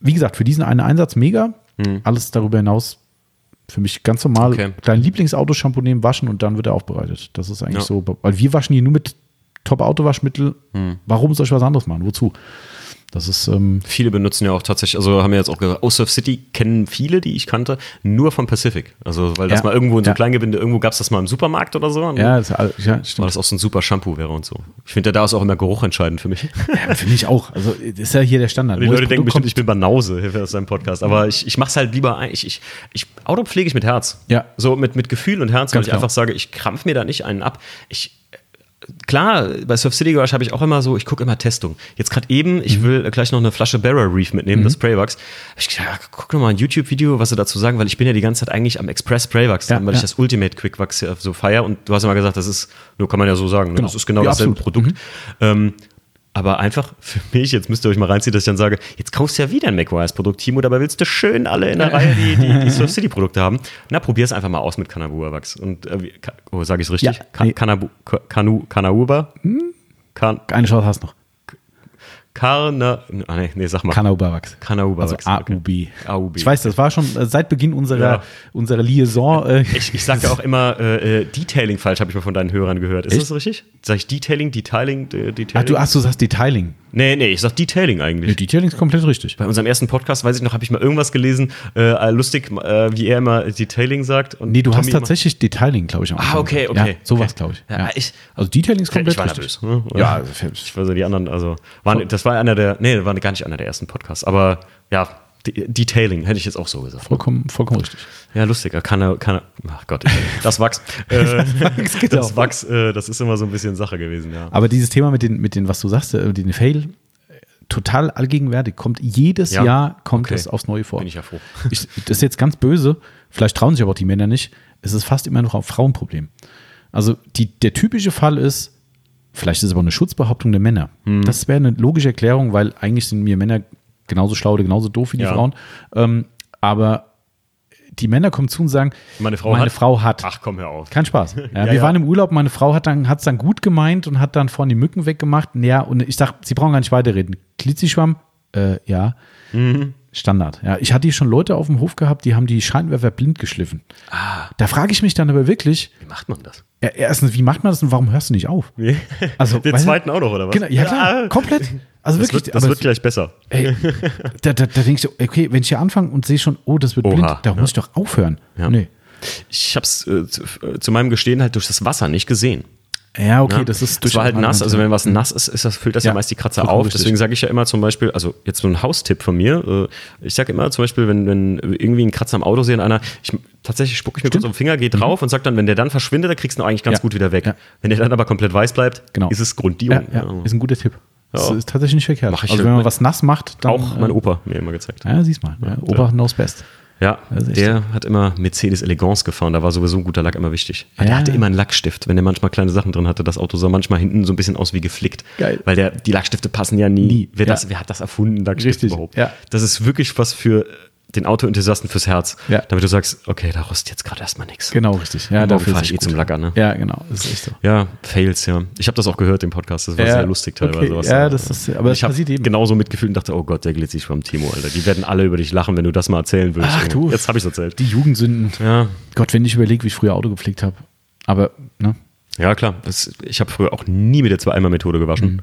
wie gesagt, für diesen einen Einsatz mega. Hm. Alles darüber hinaus für mich ganz normal. Okay. Kleinen Lieblingsauto-Shampoo nehmen, waschen und dann wird er aufbereitet. Das ist eigentlich ja. so, weil wir waschen hier nur mit Top-Autowaschmittel. Hm. Warum soll ich was anderes machen? Wozu? Das ist, ähm viele benutzen ja auch tatsächlich, also haben wir jetzt auch gesagt, oh, Surf City kennen viele, die ich kannte, nur von Pacific. Also, weil das ja, mal irgendwo in so ja. Kleingebinde, irgendwo gab es das mal im Supermarkt oder so. Ne? Ja, das, ja, stimmt. Weil das auch so ein super Shampoo wäre und so. Ich finde, da ist auch immer Geruch entscheidend für mich. Ja, für mich auch. Also, das ist ja hier der Standard. Die Leute denken bestimmt, ich bin Banause hier für seinem Podcast. Aber ich, ich mache es halt lieber, ich, ich, ich, Auto pflege ich mit Herz. Ja. So mit, mit Gefühl und Herz, weil ich genau. einfach sage, ich krampf mir da nicht einen ab. Ich, klar, bei Surf City Garage habe ich auch immer so, ich gucke immer Testung. Jetzt gerade eben, ich mhm. will gleich noch eine Flasche Barrel Reef mitnehmen, mhm. das Spraywax. Ich gesagt, ja, guck noch mal ein YouTube-Video, was sie dazu sagen, weil ich bin ja die ganze Zeit eigentlich am Express Spraywax, ja, weil ja. ich das Ultimate Quick Wax so feier und du hast immer gesagt, das ist, nur kann man ja so sagen, ne? genau. das ist genau ja, dasselbe absolut. Produkt. Mhm. Ähm, aber einfach für mich, jetzt müsst ihr euch mal reinziehen, dass ich dann sage, jetzt kaufst du ja wieder ein McWise-Produkt, Timo, dabei willst du schön alle in der Reihe die, die, die Surf City-Produkte haben. Na, probier es einfach mal aus mit Kanabua-Wachs. Und, äh, oh, sage ich es richtig? Ja, nee. Kanabu, Kanu, Kanauba? Hm? Kan Eine Chance hast du noch. Karna, ah, nee, nee, sag mal. Kanaubawachs. Kanaubawachs. Also AUB. Okay. AUB. Ich weiß, das war schon äh, seit Beginn unserer, ja. unserer Liaison. Äh, ich ich sage ja auch immer äh, äh, Detailing falsch, habe ich mal von deinen Hörern gehört. Ist Echt? das richtig? Sag ich Detailing, Detailing, Detailing? Ach, du, ach, du sagst Detailing. Nee, nee, ich sag Detailing eigentlich. Nee, Detailing ist komplett richtig. Bei unserem ersten Podcast, weiß ich noch, habe ich mal irgendwas gelesen, äh, lustig, äh, wie er immer Detailing sagt. Und nee, du Tommy hast tatsächlich Detailing, glaube ich. Ah, okay, okay. Ja, sowas, glaube ich. Ja, ich. Also Detailing ist komplett ich war richtig. Nervös, ne? Ja, ich weiß ja, die anderen, also, waren, das war einer der, nee, war gar nicht einer der ersten Podcasts, aber ja, Detailing, hätte ich jetzt auch so gesagt. Vollkommen, vollkommen richtig. Ja, lustiger. Kann er, kann er, ach Gott, das Wachs. äh, das Wachs, äh, das ist immer so ein bisschen Sache gewesen, ja. Aber dieses Thema mit den, mit den was du sagst, äh, den Fail, total allgegenwärtig. Kommt jedes ja? Jahr kommt okay. das aufs Neue vor. Bin ich ja froh. Ich, das ist jetzt ganz böse. Vielleicht trauen sich aber auch die Männer nicht. Es ist fast immer noch ein Frauenproblem. Also die, der typische Fall ist, vielleicht ist es aber eine Schutzbehauptung der Männer. Hm. Das wäre eine logische Erklärung, weil eigentlich sind mir Männer genauso schlau oder genauso doof wie die ja. Frauen. Ähm, aber die Männer kommen zu und sagen, meine Frau, meine hat, Frau hat. Ach komm, hör auf. Kein Spaß. Ja, ja, wir ja. waren im Urlaub, meine Frau hat dann hat's dann gut gemeint und hat dann vorne die Mücken weggemacht. Ja, und ich sag, sie brauchen gar nicht weiterreden. Glitzischwamm, äh, ja. Mhm. Standard. Ja, ich hatte hier schon Leute auf dem Hof gehabt, die haben die Scheinwerfer blind geschliffen. Ah. Da frage ich mich dann aber wirklich. Wie macht man das? Ja, erstens, wie macht man das und warum hörst du nicht auf? Also, Den zweiten auch noch, oder was? Genau, ja, klar, komplett. Also das wirklich. Wird, das wird gleich besser. Ey, da, da, da denkst du, okay, wenn ich hier anfange und sehe schon, oh, das wird Oha, blind, da ja. muss ich doch aufhören. Ja. Nee. Ich habe es äh, zu, äh, zu, meinem Gestehen halt durch das Wasser nicht gesehen. Ja, okay, ja? das ist Das war halt nass. Also wenn was nass ist, ist das, füllt das ja, ja meist die Kratzer auf. Richtig. Deswegen sage ich ja immer zum Beispiel, also jetzt so ein Haustipp von mir. Äh, ich sage immer zum Beispiel, wenn, wenn irgendwie ein Kratzer am Auto sehen, einer, ich, tatsächlich spucke ich mir Stimmt. kurz auf den Finger, gehe drauf mhm. und sage dann, wenn der dann verschwindet, dann kriegst du ihn eigentlich ganz ja. gut wieder weg. Wenn der dann aber komplett weiß bleibt, genau. ist es Grunddion. Ja, Ist ein guter Tipp. Das ist tatsächlich nicht verkehrt. also wenn man was nass macht, dann. Auch mein äh, Opa mir immer gezeigt. Ja, siehst mal. Opa knows best. Ja, der so. hat immer Mercedes Elegance gefahren, da war sowieso ein guter Lack immer wichtig. Ja. Der hatte immer einen Lackstift, wenn der manchmal kleine Sachen drin hatte, das Auto sah manchmal hinten so ein bisschen aus wie geflickt. Geil. Weil der, die Lackstifte passen ja nie. nie. Wer, ja. Das, wer hat das erfunden, Lackstift Richtig. überhaupt? Ja. Das ist wirklich was für den Autoenthusiasten fürs Herz. Ja. Damit du sagst, okay, da rostet jetzt gerade erstmal nichts. Genau, richtig. Ja, da fahre ich eh zum Lackern. Ne? Ja, genau. Das ist echt so. Ja, Fails, ja. Ich habe das auch gehört im Podcast. Das war ja, sehr lustig teilweise. Okay. Ja, das ist, aber ich habe genauso mitgefühlt und dachte, oh Gott, der glitzig vom Timo, Alter. Die werden alle über dich lachen, wenn du das mal erzählen würdest. Ach du. Jetzt habe ich es erzählt. Die Jugendsünden. Ja. Gott, wenn ich überlege, wie ich früher Auto gepflegt habe. Aber, ne? Ja, klar. Das, ich habe früher auch nie mit der Zwei-Eimer-Methode gewaschen. Mhm.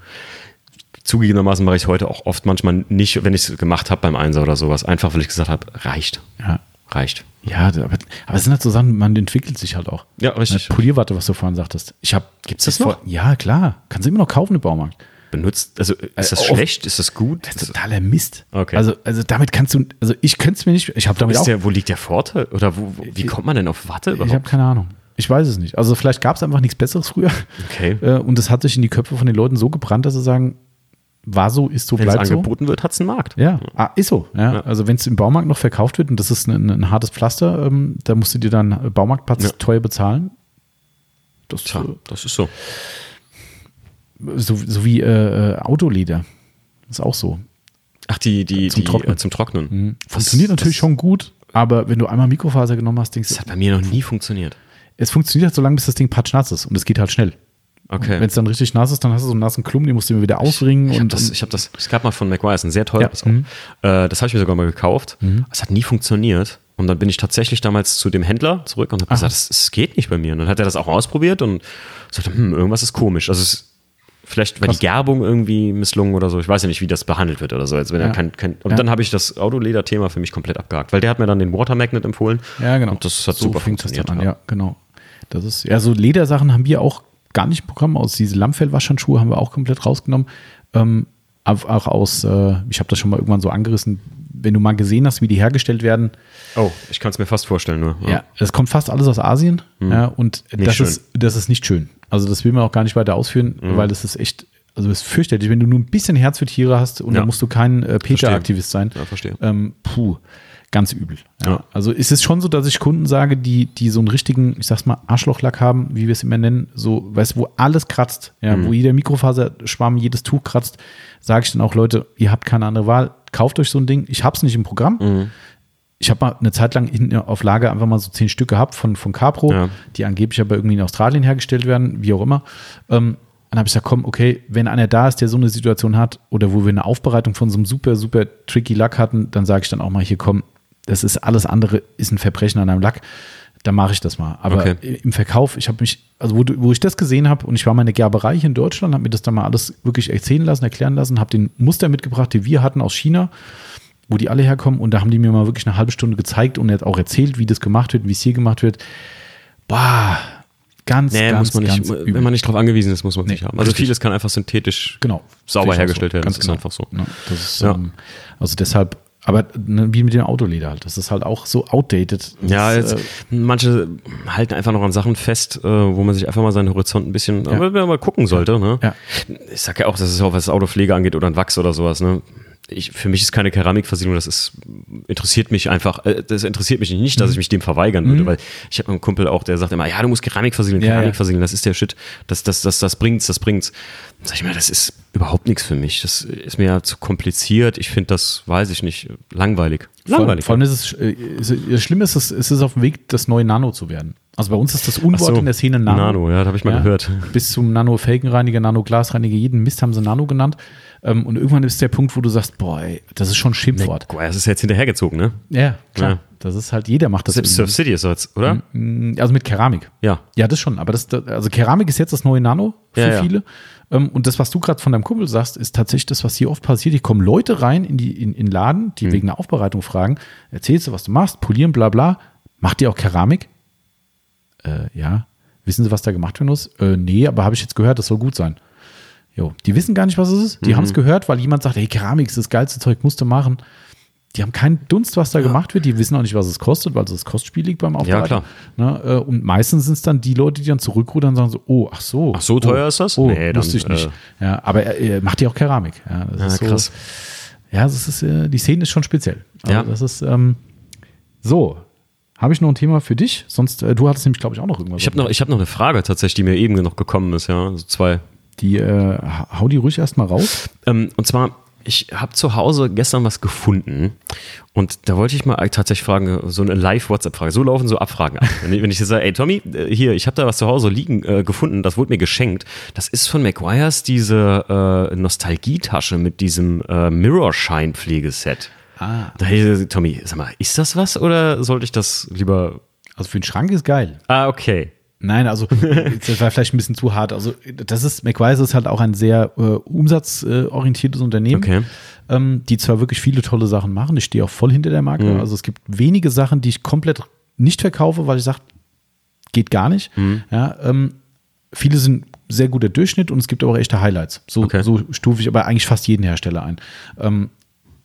Zugegebenermaßen mache ich es heute auch oft manchmal nicht, wenn ich es gemacht habe beim Einser oder sowas. Einfach, weil ich gesagt habe, reicht. Ja. Reicht. Ja, aber, aber es sind halt so Sachen, man entwickelt sich halt auch. Ja, richtig. Polierwatte, was du vorhin sagtest. Ich habe. Gibt's das noch? Vor, ja, klar. Kannst du immer noch kaufen im Baumarkt. Benutzt, also ist das äh, schlecht? Ist das gut? Das ist totaler Mist. Okay. Also, also damit kannst du, also ich könnte es mir nicht, ich habe damit auch. Der, wo liegt der Vorteil? Oder wo, wo, wie kommt man denn auf Watte überhaupt? Ich habe keine Ahnung. Ich weiß es nicht. Also vielleicht gab es einfach nichts Besseres früher. Okay. Äh, und das hat sich in die Köpfe von den Leuten so gebrannt, dass sie sagen, war so, ist so, bleibt so. Wenn es angeboten wird, hat es einen Markt. Ja, ah, ist so. Ja. ja. Also wenn es im Baumarkt noch verkauft wird und das ist ein, ein hartes Pflaster, ähm, da musst du dir dann Baumarktplatz ja. teuer bezahlen. Das, Tja, äh, das ist so. So, so wie äh, äh Autoleder. Das ist auch so. Ach, die, die, zum die, Trocknen. Äh, zum Trocknen. Mhm. Funktioniert das, natürlich das, schon gut, aber wenn du einmal Mikrofaser genommen hast, denkst du. Das hat bei mir noch nie funktioniert. Es funktioniert halt so lange, bis das Ding patschnass ist und es geht halt schnell. Okay. Wenn es dann richtig nass ist, dann hast du so einen nassen Klumpen, den musst du immer wieder ausringen. Ich, ich habe das, ich hab das, es gab mal von McGuire, ein sehr teures ja. mhm. äh, Das habe ich mir sogar mal gekauft. Mhm. Es hat nie funktioniert. Und dann bin ich tatsächlich damals zu dem Händler zurück und habe gesagt, es geht nicht bei mir. Und dann hat er das auch ausprobiert und sagte, hm, irgendwas ist komisch. Also es Vielleicht war die Gerbung irgendwie misslungen oder so. Ich weiß ja nicht, wie das behandelt wird oder so. Als wenn ja. er kein, kein, und ja. dann habe ich das Autoleder-Thema für mich komplett abgehakt, weil der hat mir dann den Water Magnet empfohlen. Ja, genau. Und das hat so super funktioniert. An, ja, genau. Das ist, ja, so Ledersachen haben wir auch gar nicht Programm. Aus diese Lammfellwaschhandschuhe haben wir auch komplett rausgenommen. Ähm, auch aus, äh, ich habe das schon mal irgendwann so angerissen, wenn du mal gesehen hast, wie die hergestellt werden. Oh, ich kann es mir fast vorstellen, nur. Ja, es kommt fast alles aus Asien. Mhm. Ja, und das ist, das ist nicht schön. Also, das will man auch gar nicht weiter ausführen, mhm. weil das ist echt, also das ist fürchterlich. Wenn du nur ein bisschen Herz für Tiere hast und ja. dann musst du kein äh, Peter-Aktivist sein. Ja, verstehe. Ähm, puh ganz übel. Ja. Ja. Also ist es schon so, dass ich Kunden sage, die, die so einen richtigen, ich sag's mal, Arschlochlack haben, wie wir es immer nennen, so, weißt du, wo alles kratzt, ja, mhm. wo jeder Mikrofaserschwamm, jedes Tuch kratzt, sage ich dann auch, Leute, ihr habt keine andere Wahl, kauft euch so ein Ding. Ich hab's nicht im Programm. Mhm. Ich habe mal eine Zeit lang hinten auf Lager einfach mal so zehn Stück gehabt von, von Capro, ja. die angeblich aber irgendwie in Australien hergestellt werden, wie auch immer. Ähm, dann habe ich gesagt, komm, okay, wenn einer da ist, der so eine Situation hat oder wo wir eine Aufbereitung von so einem super, super tricky Lack hatten, dann sage ich dann auch mal hier, komm, das ist alles andere, ist ein Verbrechen an einem Lack. Da mache ich das mal. Aber okay. im Verkauf, ich habe mich, also wo, wo ich das gesehen habe und ich war mal in der Gerberei hier in Deutschland, habe mir das dann mal alles wirklich erzählen lassen, erklären lassen, habe den Muster mitgebracht, die wir hatten aus China, wo die alle herkommen und da haben die mir mal wirklich eine halbe Stunde gezeigt und jetzt auch erzählt, wie das gemacht wird, wie es hier gemacht wird. Boah, ganz, nee, ganz, muss man nicht, Wenn man nicht darauf angewiesen ist, muss man es nee, nicht haben. Also richtig. vieles kann einfach synthetisch genau, sauber hergestellt so. werden. Ganz das genau. ist einfach so. Ja, ist, ja. ähm, also deshalb aber ne, wie mit dem Autoleder halt. Das ist halt auch so outdated. Das ja, jetzt, äh, manche halten einfach noch an Sachen fest, äh, wo man sich einfach mal seinen Horizont ein bisschen ja. mal gucken sollte. Ne? Ja. Ich sag ja auch, dass es auch was Autopflege angeht oder ein Wachs oder sowas. Ne? Ich, für mich ist keine Keramikversiegelung, das ist, interessiert mich einfach, äh, das interessiert mich nicht, dass ich mhm. mich dem verweigern würde, mhm. weil ich habe einen Kumpel auch, der sagt immer, ja, du musst Keramik versiegeln, Keramik ja, versiegeln, das ist der Shit, das, das, das, das bringt's, das bringt's. Dann sag ich mir, das ist überhaupt nichts für mich, das ist mir ja zu kompliziert, ich finde das, weiß ich nicht, langweilig. Langweilig. Vor, allem ist es, äh, ist, das Schlimme ist, es ist auf dem Weg, das neue Nano zu werden. Also bei uns ist das Unwort so, in der Szene Nano. Nano, ja, das habe ich mal ja, gehört. Bis zum Nano-Felgenreiniger, Nano-Glasreiniger, jeden Mist haben sie Nano genannt. Ähm, und irgendwann ist der Punkt, wo du sagst, boah, ey, das ist schon ein Schimpfwort. Nee, das ist jetzt hinterhergezogen, ne? Ja, klar. Ja. Das ist halt, jeder macht das. Selbst Surf City ist das, oder? Mm, also mit Keramik. Ja. Ja, das schon. Aber das, also Keramik ist jetzt das neue Nano für ja, viele. Ähm, und das, was du gerade von deinem Kumpel sagst, ist tatsächlich das, was hier oft passiert. Hier kommen Leute rein in die in, in Laden, die mhm. wegen einer Aufbereitung fragen, erzählst du, was du machst, polieren, bla bla. Macht ihr auch Keramik? Äh, ja. Wissen Sie, was da gemacht werden muss? Äh, nee, aber habe ich jetzt gehört, das soll gut sein. Jo, die wissen gar nicht, was es ist. Die mhm. haben es gehört, weil jemand sagt, hey, Keramik ist das geilste Zeug, musst du machen. Die haben keinen Dunst, was da ja. gemacht wird. Die wissen auch nicht, was es kostet, weil es das Kostspiel liegt beim Aufbau. Ja, klar. Ne, äh, und meistens sind es dann die Leute, die dann zurückrudern und sagen so, oh, ach so. Ach so teuer oh, ist das? Oh, nee, wusste ich nicht. Äh, ja, aber er, er, macht ja auch Keramik. Ja, das ja, ist so, krass. Ja, das ist, äh, die Szene ist schon speziell. Also ja. Das ist, ähm, so, habe ich noch ein Thema für dich? Sonst, äh, du hattest nämlich, glaube ich, auch noch irgendwas. Ich habe noch, hab noch eine Frage tatsächlich, die mir eben noch gekommen ist, ja. Also zwei. Die, äh, hau die ruhig erstmal raus. Ähm, und zwar, ich habe zu Hause gestern was gefunden und da wollte ich mal tatsächlich fragen, so eine Live-WhatsApp-Frage. So laufen so Abfragen ab. Wenn ich, wenn ich sage, ey Tommy, äh, hier, ich habe da was zu Hause liegen äh, gefunden, das wurde mir geschenkt. Das ist von McGuire's diese äh, Nostalgietasche mit diesem äh, Mirror-Shine-Pflegeset. Ah. Da hey, Tommy, sag mal, ist das was oder sollte ich das lieber. Also für den Schrank ist geil. Ah, okay. Nein, also das war vielleicht ein bisschen zu hart. Also das ist, McWise ist halt auch ein sehr äh, umsatzorientiertes Unternehmen, okay. ähm, die zwar wirklich viele tolle Sachen machen. Ich stehe auch voll hinter der Marke. Mhm. Also es gibt wenige Sachen, die ich komplett nicht verkaufe, weil ich sage, geht gar nicht. Mhm. Ja, ähm, viele sind sehr guter Durchschnitt und es gibt aber auch echte Highlights. So, okay. so stufe ich aber eigentlich fast jeden Hersteller ein. Ähm,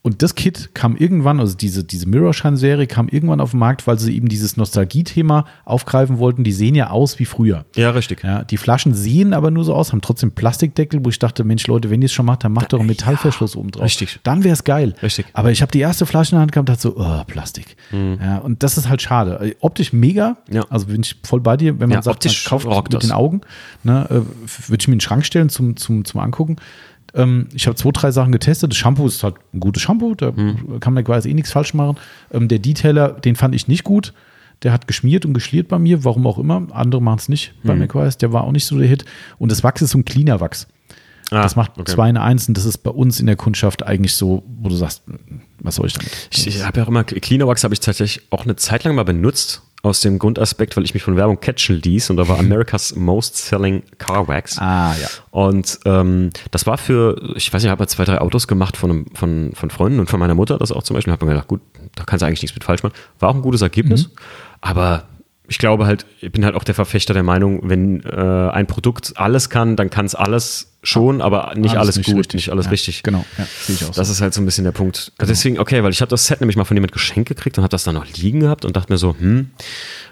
und das Kit kam irgendwann, also diese, diese Mirrorshine-Serie kam irgendwann auf den Markt, weil sie eben dieses Nostalgie-Thema aufgreifen wollten. Die sehen ja aus wie früher. Ja, richtig. Ja, die Flaschen sehen aber nur so aus, haben trotzdem Plastikdeckel, wo ich dachte, Mensch, Leute, wenn ihr es schon macht, dann macht doch einen Metallverschluss ja, oben drauf. Richtig. Dann wäre es geil. Richtig. Aber ich habe die erste Flasche in der Hand gehabt und dachte so, oh, Plastik. Mhm. Ja, und das ist halt schade. Äh, optisch mega. Ja. Also bin ich voll bei dir, wenn man ja, sagt, man kauft mit das. den Augen. Ne, äh, Würde ich mir in den Schrank stellen zum, zum, zum Angucken. Ähm, ich habe zwei, drei Sachen getestet. Das Shampoo ist halt ein gutes Shampoo, da hm. kann man quasi eh nichts falsch machen. Ähm, der Detailer, den fand ich nicht gut. Der hat geschmiert und geschliert bei mir, warum auch immer. Andere machen es nicht bei hm. McWise. Der war auch nicht so der Hit. Und das Wachs ist so ein cleaner Wachs. Ah, das macht okay. zwei in eins und das ist bei uns in der Kundschaft eigentlich so, wo du sagst, was soll ich damit? Ich, ich habe ja auch immer, Cleaner Wax habe ich tatsächlich auch eine Zeit lang mal benutzt aus dem Grundaspekt, weil ich mich von Werbung catchen ließ und da war America's Most Selling Car Wax. Ah, ja. Und ähm, das war für, ich weiß nicht, ich habe zwei, drei Autos gemacht von, von, von Freunden und von meiner Mutter das auch zum Beispiel. Da habe mir gedacht, gut, da kannst du eigentlich nichts mit falsch machen. War auch ein gutes Ergebnis, mhm. aber ich glaube halt, ich bin halt auch der Verfechter der Meinung, wenn äh, ein Produkt alles kann, dann kann es alles schon, aber nicht alles, alles nicht gut, richtig. nicht alles ja, richtig. Genau, ja, sehe ich auch. Das so. ist halt so ein bisschen der Punkt. Genau. Deswegen, okay, weil ich habe das Set nämlich mal von jemand geschenkt gekriegt und habe das dann noch liegen gehabt und dachte mir so, hm,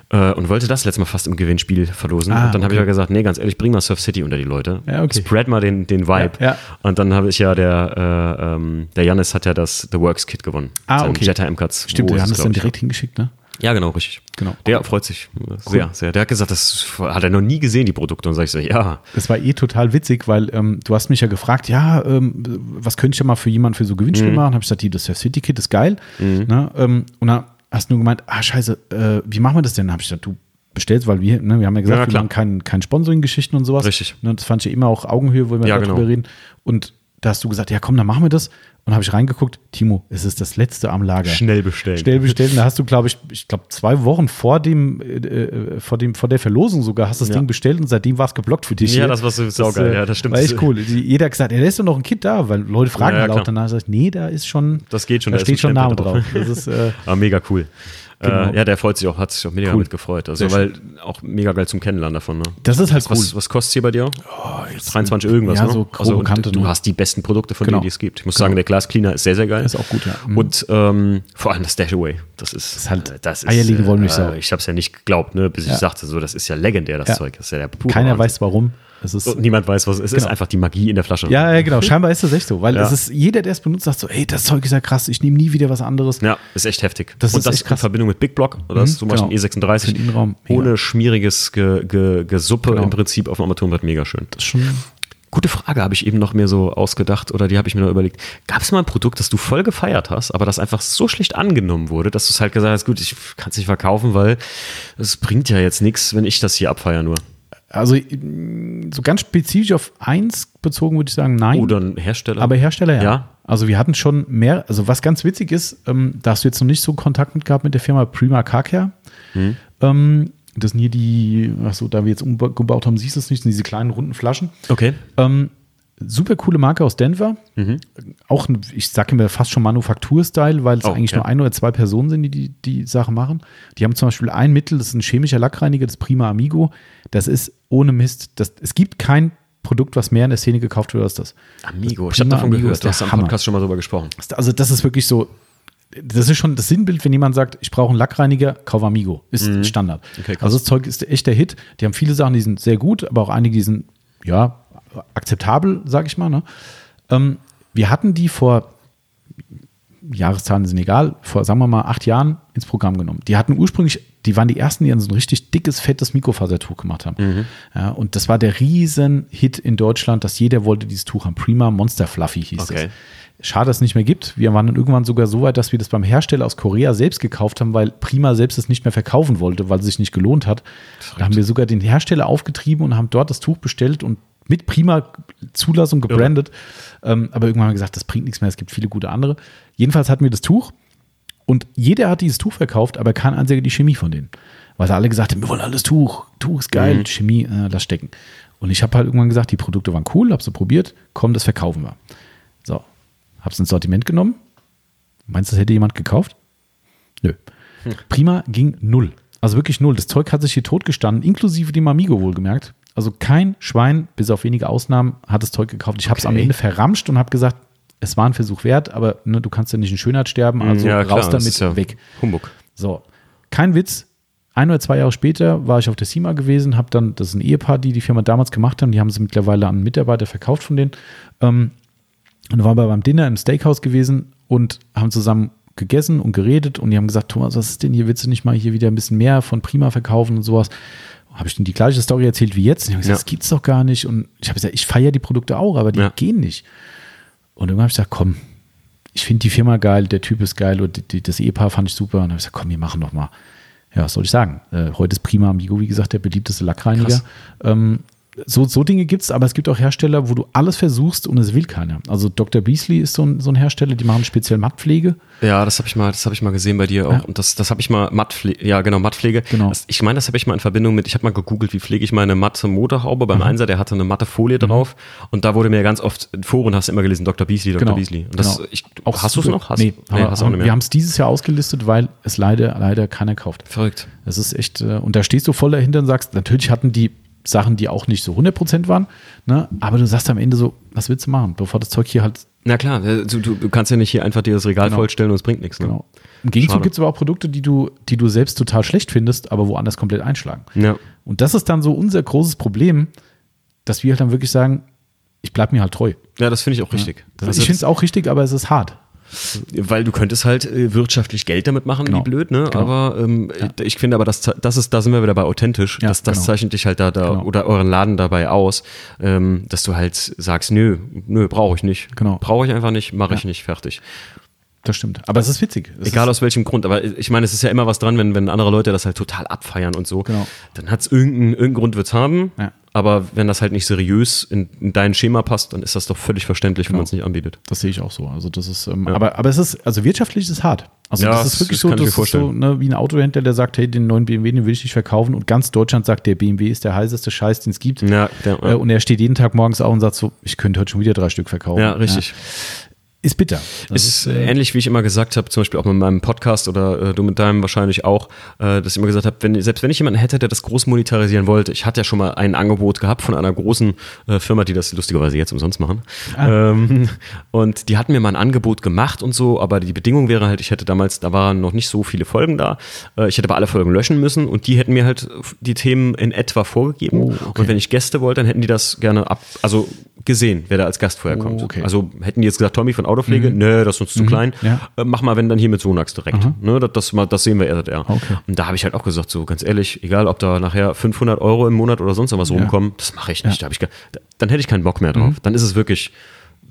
äh, und wollte das letztes Mal fast im Gewinnspiel verlosen. Ah, und dann okay. habe ich ja gesagt, nee, ganz ehrlich, bring mal Surf City unter die Leute. Ja, okay. Spread mal den, den Vibe. Ja, ja. Und dann habe ich ja, der, äh, ähm, der Janis hat ja das The Works Kit gewonnen. Ah, okay. Jetta M-Cuts. Stimmt, der Janis dann direkt hingeschickt, ne? Ja, genau, richtig. Genau. Der freut sich sehr, cool. sehr. Der hat gesagt, das hat er noch nie gesehen, die Produkte. Und sage ich so, ja. Das war eh total witzig, weil ähm, du hast mich ja gefragt, ja, ähm, was könnte ich ja mal für jemanden für so Gewinnspiel mhm. machen? Habe ich gesagt, das Surf City Kit ist geil. Mhm. Ne? Ähm, und dann hast du nur gemeint, ah, scheiße, äh, wie machen wir das denn? Habe ich gesagt, du bestellst, weil wir, ne, wir haben ja gesagt, ja, wir machen kein, kein Sponsoring-Geschichten und sowas. Richtig. Ne, das fand ich ja immer auch Augenhöhe, wo wir ja, darüber genau. reden. Und da hast du gesagt, ja komm, dann machen wir das. Und habe ich reingeguckt, Timo, es ist das letzte am Lager. Schnell bestellen. Schnell bestellen. Da hast du, glaube ich, ich glaube, zwei Wochen vor dem, äh, äh, vor dem, vor der Verlosung sogar hast du das ja. Ding bestellt und seitdem war es geblockt für dich. Ja, hier. das war so saugeil, äh, ja, das stimmt. War echt cool. Jeder hat gesagt, ja, da ist doch noch ein Kit da, weil Leute fragen ja, ja, halt auch danach, sag ich, nee, da ist schon, das geht schon, da, da steht schon Name drauf. Das ist, äh, ah, mega cool. Genau. Äh, ja, der freut sich auch, hat sich auch mega cool. gefreut. Also, weil auch mega geil zum Kennenlernen davon. Ne? Das ist halt was, cool. Was, was kostet hier bei dir? Oh, 23 irgendwas, ja, ne? so also, Kante, du ne? hast die besten Produkte von genau. denen, die es gibt. Ich muss genau. sagen, der Glas Cleaner ist sehr, sehr geil. Ist auch gut, ja. Mhm. Und ähm, vor allem das Stashaway. Das ist, das ist halt das ist, Eierliegen wollen nicht äh, Ich habe es ja nicht geglaubt, ne, bis ja. ich sagte, so, das ist ja legendär, das ja. Zeug. Das ist ja der Keiner Wahnsinn. weiß warum. Es ist, und niemand weiß, was es genau. ist. Einfach die Magie in der Flasche. Ja, ja, genau. Scheinbar ist das echt so, weil ja. es ist jeder, der es benutzt, sagt so, ey, das Zeug ist ja krass. Ich nehme nie wieder was anderes. Ja, ist echt heftig. Das und ist das in Verbindung mit Big Block oder mhm, zum Beispiel genau. E36 Innenraum, ohne schmieriges Ge Ge Gesuppe genau. im Prinzip auf dem Armaturenbrett mega schön. Das ist schon Gute Frage habe ich eben noch mir so ausgedacht oder die habe ich mir noch überlegt. Gab es mal ein Produkt, das du voll gefeiert hast, aber das einfach so schlecht angenommen wurde, dass du es halt gesagt hast, gut, ich kann es nicht verkaufen, weil es bringt ja jetzt nichts, wenn ich das hier abfeiere nur. Also so ganz spezifisch auf eins bezogen würde ich sagen, nein. Oder ein Hersteller. Aber Hersteller, ja. ja. Also wir hatten schon mehr, also was ganz witzig ist, ähm, da hast du jetzt noch nicht so Kontakt mit gehabt mit der Firma Prima Carcare. Hm. Ähm, das sind hier die, achso, da wir jetzt umgebaut haben, siehst du es nicht, sind diese kleinen runden Flaschen. Okay. Ähm, super coole Marke aus Denver. Mhm. Auch, ich sage immer fast schon Manufaktur-Style, weil es oh, eigentlich ja. nur ein oder zwei Personen sind, die, die die Sache machen. Die haben zum Beispiel ein Mittel, das ist ein chemischer Lackreiniger, das Prima Amigo. Das ist ohne Mist. Das, es gibt kein Produkt, was mehr in der Szene gekauft wird als das. Amigo, das ich habe davon Amigo gehört, du hast am Podcast schon mal drüber gesprochen. Also das ist wirklich so, das ist schon das Sinnbild, wenn jemand sagt, ich brauche einen Lackreiniger, kauf Amigo. Ist mhm. Standard. Okay, also das Zeug ist echt der Hit. Die haben viele Sachen, die sind sehr gut, aber auch einige, die sind, ja, akzeptabel, sag ich mal. Ne? Ähm, wir hatten die vor, Jahreszahlen sind egal, vor, sagen wir mal, acht Jahren ins Programm genommen. Die hatten ursprünglich, die waren die ersten, die so ein richtig dickes, fettes Mikrofasertuch gemacht haben. Mhm. Ja, und das war der Riesen-Hit in Deutschland, dass jeder wollte dieses Tuch haben. Prima Monster Fluffy hieß okay. das. Schade, dass es nicht mehr gibt. Wir waren dann irgendwann sogar so weit, dass wir das beim Hersteller aus Korea selbst gekauft haben, weil Prima selbst es nicht mehr verkaufen wollte, weil es sich nicht gelohnt hat. Da haben wir sogar den Hersteller aufgetrieben und haben dort das Tuch bestellt und mit Prima Zulassung gebrandet. Ja. Ähm, aber irgendwann haben wir gesagt, das bringt nichts mehr, es gibt viele gute andere. Jedenfalls hatten wir das Tuch und jeder hat dieses Tuch verkauft, aber kein einziger die Chemie von denen. Weil sie alle gesagt haben, wir wollen alles Tuch, Tuch ist geil, mhm. Chemie, äh, lass stecken. Und ich habe halt irgendwann gesagt, die Produkte waren cool, habe sie probiert, komm, das verkaufen wir. So, habe es ins Sortiment genommen. Meinst du, das hätte jemand gekauft? Nö. Hm. Prima ging null. Also wirklich null. Das Zeug hat sich hier totgestanden, inklusive dem Amigo wohlgemerkt. Also kein Schwein, bis auf wenige Ausnahmen, hat das Zeug gekauft. Ich habe es am Ende verramscht und habe gesagt, es war ein Versuch wert, aber ne, du kannst ja nicht in Schönheit sterben, hm, also ja, raus damit, ja weg. Humbug. So, kein Witz. Ein oder zwei Jahre später war ich auf der CIMA gewesen, habe dann, das ist ein Ehepaar, die die Firma damals gemacht haben, die haben sie mittlerweile an einen Mitarbeiter verkauft von denen. Ähm, und waren wir beim Dinner im Steakhouse gewesen und haben zusammen gegessen und geredet und die haben gesagt, Thomas, was ist denn hier? Willst du nicht mal hier wieder ein bisschen mehr von Prima verkaufen und sowas? Habe ich denn die gleiche Story erzählt wie jetzt? Und die haben gesagt, ja. das gibt's doch gar nicht. Und ich habe gesagt, ich feiere die Produkte auch, aber die ja. gehen nicht. Und irgendwann habe ich gesagt, komm, ich finde die Firma geil, der Typ ist geil und die, die, das Ehepaar fand ich super. Und dann habe ich gesagt, komm, wir machen doch mal. Ja, was soll ich sagen? Äh, heute ist Prima Amigo, wie gesagt, der beliebteste Lackreiniger. Ähm, so, so Dinge gibt es, aber es gibt auch Hersteller, wo du alles versuchst und es will keiner. Also Dr. Beasley ist so ein, so ein Hersteller, die machen speziell Mattpflege. Ja, das habe ich mal, das habe ich mal gesehen bei dir auch. Ja. Und das, das habe ich mal Mattpflege, ja genau, Mattpflege. Genau. Das, ich meine, das habe ich mal in Verbindung mit, ich habe mal gegoogelt, wie pflege ich meine matte Motorhaube beim mhm. Einser, der hatte eine matte Folie mhm. drauf. Und da wurde mir ganz oft, in Foren hast du immer gelesen, Dr. Beasley, Dr. Genau. Beasley. Und das, genau. ich, auch hast du es noch? Hast, nee, nee hast du auch nicht mehr. wir haben es dieses Jahr ausgelistet, weil es leider, leider keiner kauft. Verrückt. Es ist echt, äh, und da stehst du voll dahinter und sagst, natürlich hatten die Sachen, die auch nicht so 100% waren. Ne? Aber du sagst am Ende so, was willst du machen, bevor das Zeug hier halt. Na klar, äh, du, du kannst ja nicht hier einfach dir das Regal genau. vollstellen und es bringt nichts. Ne? Genau. Im Gegenzug gibt es aber auch Produkte, die du, die du selbst total schlecht findest, aber woanders komplett einschlagen. Ja. Und das ist dann so unser großes Problem, dass wir halt dann wirklich sagen, ich bleibe mir halt treu. Ja, das finde ich auch richtig. Ja. Ich finde es auch richtig, aber es ist hart. Weil du könntest halt äh, wirtschaftlich Geld damit machen, genau. wie blöd, ne? Genau. Aber ähm, ja. ich finde aber, das, das ist, da sind wir wieder bei authentisch. Ja, das, das genau. zeichnet dich halt da, da genau. oder euren Laden dabei aus, ähm, dass du halt sagst, nö, nö, brauche ich nicht. Genau. Brauche ich einfach nicht, mache ich nicht, fertig. Das stimmt. Aber es ist witzig. Es Egal ist aus welchem Grund. Aber ich meine, es ist ja immer was dran, wenn, wenn andere Leute das halt total abfeiern und so. Genau. Dann hat es irgendeinen, irgendeinen Grund wird's haben. Ja. Aber wenn das halt nicht seriös in, in, dein Schema passt, dann ist das doch völlig verständlich, genau. wenn man es nicht anbietet. Das sehe ich auch so. Also das ist, ähm, ja. aber, aber es ist, also wirtschaftlich ist es hart. Also ja, das ist wirklich das so, das ist so ne, wie ein Autohändler, der sagt, hey, den neuen BMW, den will ich nicht verkaufen und ganz Deutschland sagt, der BMW ist der heißeste Scheiß, den es gibt. Ja, der, äh, und er steht jeden Tag morgens auf und sagt so, ich könnte heute schon wieder drei Stück verkaufen. Ja, richtig ist bitter. Das ist, ist äh, ähnlich, wie ich immer gesagt habe, zum Beispiel auch mit meinem Podcast oder äh, du mit deinem wahrscheinlich auch, äh, dass ich immer gesagt habe, wenn, selbst wenn ich jemanden hätte, der das groß monetarisieren wollte, ich hatte ja schon mal ein Angebot gehabt von einer großen äh, Firma, die das lustigerweise jetzt umsonst machen. Ah. Ähm, und die hatten mir mal ein Angebot gemacht und so, aber die Bedingung wäre halt, ich hätte damals, da waren noch nicht so viele Folgen da, äh, ich hätte aber alle Folgen löschen müssen und die hätten mir halt die Themen in etwa vorgegeben. Oh, okay. Und wenn ich Gäste wollte, dann hätten die das gerne ab, also gesehen, wer da als Gast vorher kommt. Oh, okay. Also hätten die jetzt gesagt, Tommy von Autopflege, mhm. nö, das ist uns zu mhm. klein. Ja. Äh, mach mal, wenn dann hier mit Sonax direkt. Ne, das, das, mal, das sehen wir eher. Okay. Und da habe ich halt auch gesagt, so ganz ehrlich, egal ob da nachher 500 Euro im Monat oder sonst was ja. rumkommen, das mache ich nicht. Da ich, dann hätte ich keinen Bock mehr drauf. Mhm. Dann ist es wirklich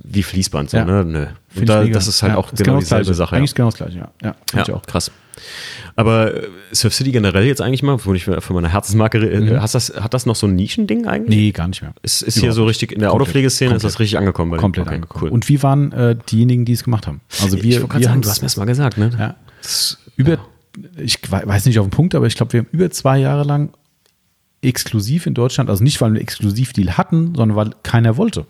wie Fließband. So, ne? Nö. Da, das ist halt auch genau, genau dieselbe Sache. Eigentlich genau das gleiche, ja. Ja, ja krass. Aber äh, Surf City generell jetzt eigentlich mal, wo ich für meine Herzensmarke, äh, mhm. hast das, hat das noch so ein Nischending eigentlich? Nee, gar nicht mehr. Ist, ist hier so richtig in der Autopflegeszene, ist das richtig angekommen bei Komplett okay, angekommen. Cool. Und wie waren äh, diejenigen, die es gemacht haben? Also wir, ich wir sagen, du hast mir das mal gesagt, ne? Ja. Das, über, ja. ich weiß nicht auf den Punkt, aber ich glaube, wir haben über zwei Jahre lang exklusiv in Deutschland, also nicht, weil wir einen Exklusivdeal hatten, sondern weil keiner wollte.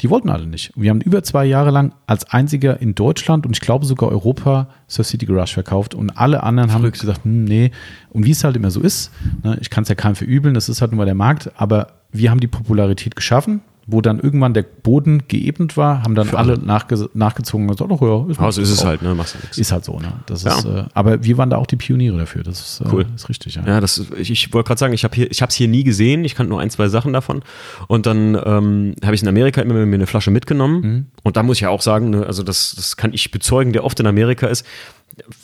Die wollten alle nicht. Wir haben über zwei Jahre lang als einziger in Deutschland und ich glaube sogar Europa Surf City Garage verkauft und alle anderen haben gesagt, hm, nee. Und wie es halt immer so ist, ne, ich kann es ja keinem verübeln, das ist halt nur mal der Markt, aber wir haben die Popularität geschaffen wo dann irgendwann der Boden geebnet war, haben dann Für alle nachge nachgezogen und gesagt, oh ja, ist, also ist es halt, ne? Machst du nichts. Ist halt so, ne? Das ja. ist, äh, aber wir waren da auch die Pioniere dafür. Das ist, äh, cool. ist richtig, ja. Ja, das, ich, ich wollte gerade sagen, ich habe hier, ich habe es hier nie gesehen, ich kannte nur ein, zwei Sachen davon. Und dann ähm, habe ich in Amerika immer mir eine Flasche mitgenommen. Mhm. Und da muss ich ja auch sagen, ne, also das, das kann ich bezeugen, der oft in Amerika ist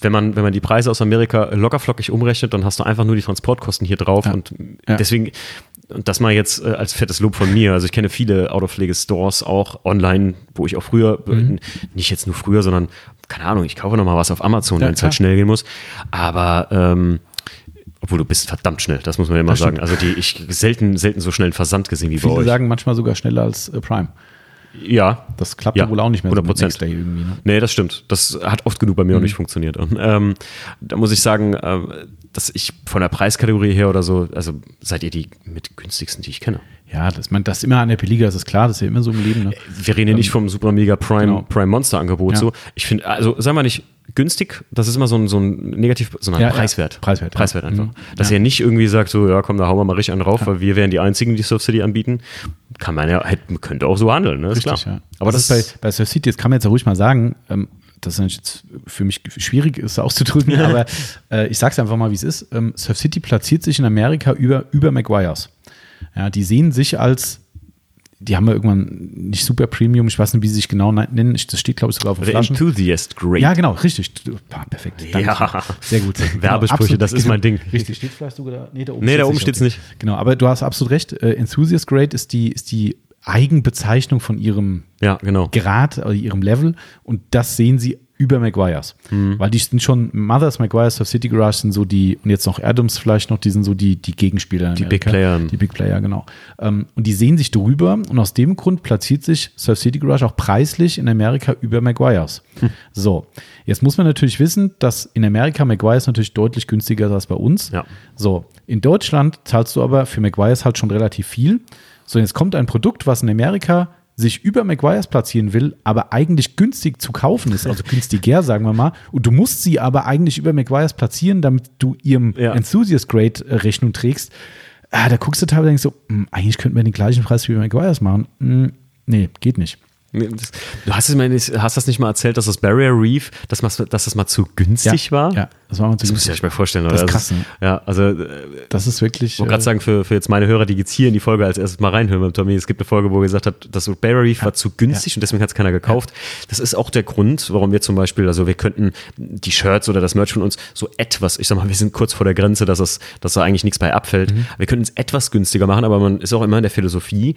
wenn man, wenn man die Preise aus Amerika lockerflockig umrechnet, dann hast du einfach nur die Transportkosten hier drauf. Ja. Und ja. deswegen, und das mal jetzt äh, als fettes Lob von mir. Also ich kenne viele Autopflege-Stores auch online, wo ich auch früher, mhm. nicht jetzt nur früher, sondern keine Ahnung, ich kaufe nochmal was auf Amazon, ja, wenn es halt schnell gehen muss. Aber ähm, obwohl du bist verdammt schnell, das muss man ja immer sagen. Also die, ich selten, selten so schnell einen Versand gesehen wie Viele bei euch. sagen manchmal sogar schneller als äh, Prime. Ja. Das klappt ja wohl auch nicht mehr 100 Prozent. So irgendwie. Ne? Nee, das stimmt. Das hat oft genug bei mir mhm. auch nicht funktioniert. Ähm, da muss ich sagen, äh, dass ich von der Preiskategorie her oder so, also seid ihr die mit günstigsten, die ich kenne. Ja, das, man, das immer an der Peliga, das ist klar, das ist ja immer so im Leben. Ne? Wir reden ja ähm, nicht vom Super Mega Prime, genau. Prime Monster Angebot. Ja. So. Ich finde, also sagen wir nicht, günstig, das ist immer so ein, so ein negativ, sondern ja, preiswert. Ja. Preiswert. Preiswert einfach. Mhm. Dass ihr nicht irgendwie sagt, so, ja, komm, da hauen wir mal richtig einen drauf, weil wir wären die einzigen, die Surf City anbieten. Kann man ja, könnte auch so handeln, ne? Richtig, klar. Aber das, das ist bei, bei Surf City, das kann man jetzt ja ruhig mal sagen, ähm, das ist jetzt für mich schwierig ist auszudrücken, aber äh, ich sage es einfach mal, wie es ist. Ähm, Surf City platziert sich in Amerika über, über Maguires. Ja, die sehen sich als die haben wir irgendwann nicht super Premium, ich weiß nicht, wie sie sich genau nennen. Das steht, glaube ich, sogar auf der Flaschen. Enthusiast Great. Ja, genau, richtig. Ah, perfekt. Danke. Ja. Sehr gut. Werbesprüche, genau, das ist mein Ding. Richtig. Steht vielleicht sogar da? Nee, da oben, nee, da oben steht es nicht. Genau, aber du hast absolut recht. Äh, Enthusiast Great ist die, ist die Eigenbezeichnung von ihrem ja, genau. Grad, oder ihrem Level. Und das sehen sie über Maguires. Mhm. Weil die sind schon, Mothers, Maguires, of City Garage sind so die, und jetzt noch Adams vielleicht noch, die sind so die, die Gegenspieler. Die Big Player. Die Big Player, genau. Ähm, und die sehen sich drüber und aus dem Grund platziert sich Surf City Garage auch preislich in Amerika über Maguires. Hm. So, jetzt muss man natürlich wissen, dass in Amerika Maguires natürlich deutlich günstiger ist als bei uns. Ja. So, in Deutschland zahlst du aber für Maguires halt schon relativ viel. So, jetzt kommt ein Produkt, was in Amerika sich über McGuire's platzieren will, aber eigentlich günstig zu kaufen ist, also günstiger, sagen wir mal, und du musst sie aber eigentlich über McGuire's platzieren, damit du ihrem ja. Enthusiast Grade äh, Rechnung trägst, ah, da guckst du teilweise und denkst so, hm, eigentlich könnten wir den gleichen Preis wie McGuire's machen. Hm, nee, geht nicht. Du hast, es mal, hast das nicht mal erzählt, dass das Barrier Reef, dass, dass das mal zu günstig ja, war? Ja, das war mal zu Das muss ich euch mal vorstellen. Das ist krass. Ne? Ja, also. Äh, das ist wirklich. Ich wollte gerade äh, sagen, für, für jetzt meine Hörer, die jetzt hier in die Folge als erstes mal reinhören mit Tommy, es gibt eine Folge, wo er gesagt hat, das Barrier Reef ja, war zu günstig ja. und deswegen hat es keiner gekauft. Das ist auch der Grund, warum wir zum Beispiel, also wir könnten die Shirts oder das Merch von uns so etwas, ich sag mal, wir sind kurz vor der Grenze, dass, es, dass da eigentlich nichts bei abfällt. Mhm. Wir könnten es etwas günstiger machen, aber man ist auch immer in der Philosophie,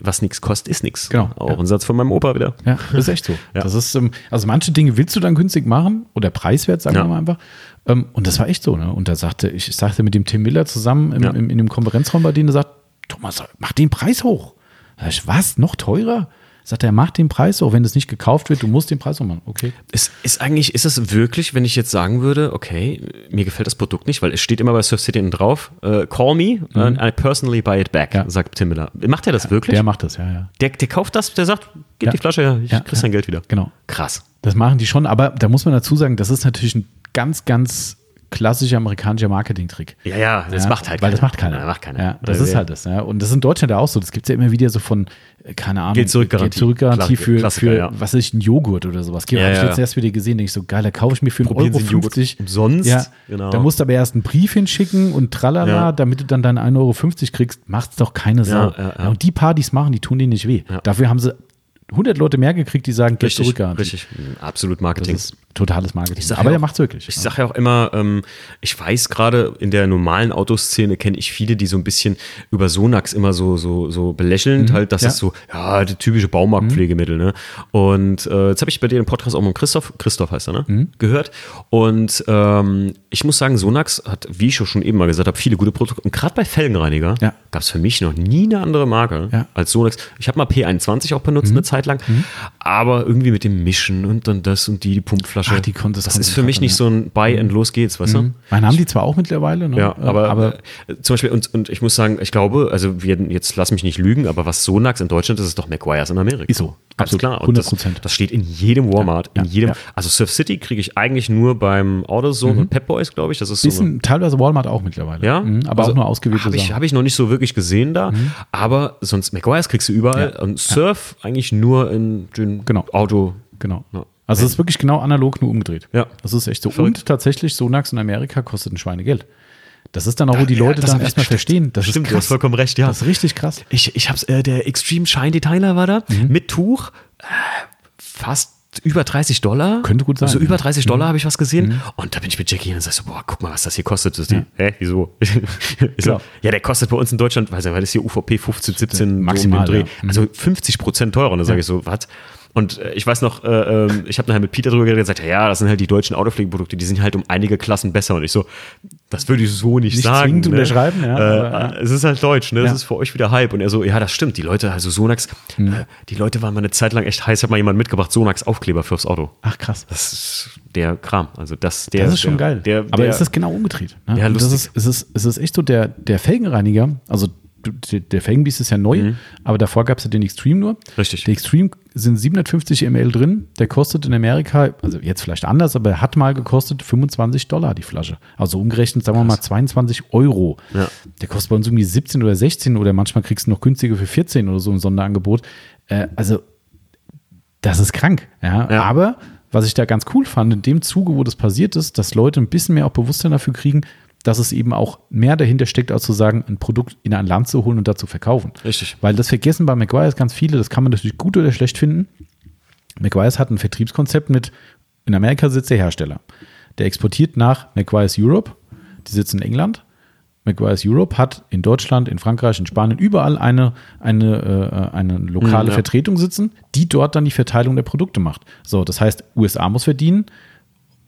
was nichts kostet, ist nichts. Genau. Auch ein Satz von meinem Opa wieder. Ja. Das ist echt so. Ja. Das ist, ähm, also manche Dinge willst du dann günstig machen oder preiswert, sagen ja. wir mal einfach. Ähm, und das war echt so. Ne? Und da sagte, ich sagte mit dem Tim Miller zusammen im, ja. im, in dem Konferenzraum bei denen, der sagt, Thomas, mach den Preis hoch. Da ich, was? Noch teurer? Sagt er, mach den Preis auch wenn das nicht gekauft wird, du musst den Preis auch machen. Okay. Ist, ist eigentlich, ist es wirklich, wenn ich jetzt sagen würde, okay, mir gefällt das Produkt nicht, weil es steht immer bei Surf City drauf, uh, call me mhm. and I personally buy it back, ja. sagt Tim Miller. Macht er das wirklich? Der macht das, ja, ja. Der, der kauft das, der sagt, gib ja. die Flasche her, ich ja, krieg dein Geld wieder. Genau. Krass. Das machen die schon, aber da muss man dazu sagen, das ist natürlich ein ganz, ganz klassischer amerikanischer Marketing-Trick. Ja, ja, das ja, macht halt Weil das macht keiner. Ja, macht keiner. Ja, das ist halt das. Ja. Und das ist in Deutschland ja auch so. Das gibt es ja immer wieder so von, äh, keine Ahnung, Geld zurück Garantie für, für ja. was ist ein Joghurt oder sowas. Ja, habe ich jetzt erst wieder gesehen, denke ich so, geil, da kaufe ich mir für einen Euro 50. Umsonst. Ja, genau. Da musst du aber erst einen Brief hinschicken und tralala, damit du dann deinen 1,50 Euro kriegst, macht es doch keine Sau. Und die Partys machen, die tun denen nicht weh. Dafür haben sie 100 Leute mehr gekriegt, die sagen, Geld zurück. Richtig, absolut Marketing. Das ist totales Marketing. Aber ja der macht es wirklich. Ich sage ja auch immer, ähm, ich weiß gerade in der normalen Autoszene kenne ich viele, die so ein bisschen über Sonax immer so so so belächelnd mhm, halt, das ja. ist so ja die typische Baumarktpflegemittel. Mhm. Ne? Und äh, jetzt habe ich bei dir im Podcast auch mal Christoph, Christoph heißt er, ne? Mhm. gehört. Und ähm, ich muss sagen, Sonax hat, wie ich schon eben mal gesagt habe, viele gute Produkte. Und gerade bei Felgenreiniger ja. gab es für mich noch nie eine andere Marke ja. als Sonax. Ich habe mal P21 auch benutzt mhm. eine Zeit lang, mhm. aber irgendwie mit dem Mischen und dann das und die, die Pumpflasche Flasche. Ach, die konntest das ist für mich nicht so ein Buy and los geht's, weißt mhm. du? Meine haben die zwar auch mittlerweile, ne? Ja, aber, aber äh, zum Beispiel, und, und ich muss sagen, ich glaube, also wir, jetzt lass mich nicht lügen, aber was Sonax in Deutschland ist, ist doch McGuire's in Amerika. Ist so. Ganz Absolut, klar. Und 100%. Das, das, steht in jedem Walmart, ja, in jedem. Ja. Also Surf City kriege ich eigentlich nur beim AutoZone mhm. und Pep Boys, glaube ich. Das ist so eine, teilweise Walmart auch mittlerweile. Ja, mhm, aber also auch nur ausgewählte Habe ich, hab ich noch nicht so wirklich gesehen da. Mhm. Aber sonst McGuire's kriegst du überall ja. und Surf eigentlich nur in den genau. Auto. Genau. Also es ist wirklich genau analog, nur umgedreht. Ja. Das ist echt so. Verrückt. Und tatsächlich, Sonax in Amerika kostet ein Schweinegeld. Das ist dann auch, wo die Leute ja, dann erstmal verstehen. Das stimmt, ist krass. du hast vollkommen recht, ja. Das ist richtig krass. Ich, ich hab's, äh, der Extreme Shine Detailer war da, mhm. mit Tuch, äh, fast über 30 Dollar. Könnte gut sein. Also über 30 ja. Dollar mhm. habe ich was gesehen. Mhm. Und da bin ich mit Jackie und sag so, boah, guck mal, was das hier kostet. Das ja. Hä, wieso? so, ja, der kostet bei uns in Deutschland, weiß ich, weil das hier UVP 15, 17 maximal. So Dreh. Ja. Mhm. Also 50 Prozent teurer. Und dann sage ich so, was? Und äh, ich weiß noch, äh, äh, ich habe nachher mit Peter drüber geredet und gesagt, ja, das sind halt die deutschen Autopflegeprodukte, die sind halt um einige Klassen besser. Und ich so, das würde ich so nicht, nicht sagen. Nicht ne? unterschreiben, ja. Äh, aber, ja. Es ist halt deutsch, ne? Das ja. ist für euch wieder Hype. Und er so, ja, das stimmt. Die Leute, also Sonax, hm. äh, die Leute waren mal eine Zeit lang echt heiß. Hat mal jemand mitgebracht, Sonax Aufkleber fürs Auto. Ach krass. Das ist der Kram. Also das, der, das ist schon der, geil. Der, aber der, ist genau umgedreht. Ne? Ja, lustig. Das ist, es, ist, es ist echt so, der, der Felgenreiniger, also der Felgenbeast ist ja neu, mhm. aber davor gab es ja den Extreme nur. Richtig. Der Extreme sind 750 ml drin. Der kostet in Amerika, also jetzt vielleicht anders, aber er hat mal gekostet 25 Dollar die Flasche. Also umgerechnet, sagen wir mal 22 Euro. Ja. Der kostet bei uns irgendwie 17 oder 16 oder manchmal kriegst du noch günstiger für 14 oder so ein Sonderangebot. Äh, also das ist krank. Ja? ja. Aber was ich da ganz cool fand, in dem Zuge, wo das passiert ist, dass Leute ein bisschen mehr auch Bewusstsein dafür kriegen, dass es eben auch mehr dahinter steckt, als zu sagen, ein Produkt in ein Land zu holen und da zu verkaufen. Richtig. Weil das vergessen bei McGuire's ganz viele, das kann man natürlich gut oder schlecht finden. McGuire's hat ein Vertriebskonzept mit, in Amerika sitzt der Hersteller. Der exportiert nach McGuire's Europe, die sitzen in England. McGuire's Europe hat in Deutschland, in Frankreich, in Spanien überall eine, eine, äh, eine lokale mhm, ja. Vertretung sitzen, die dort dann die Verteilung der Produkte macht. So, das heißt, USA muss verdienen,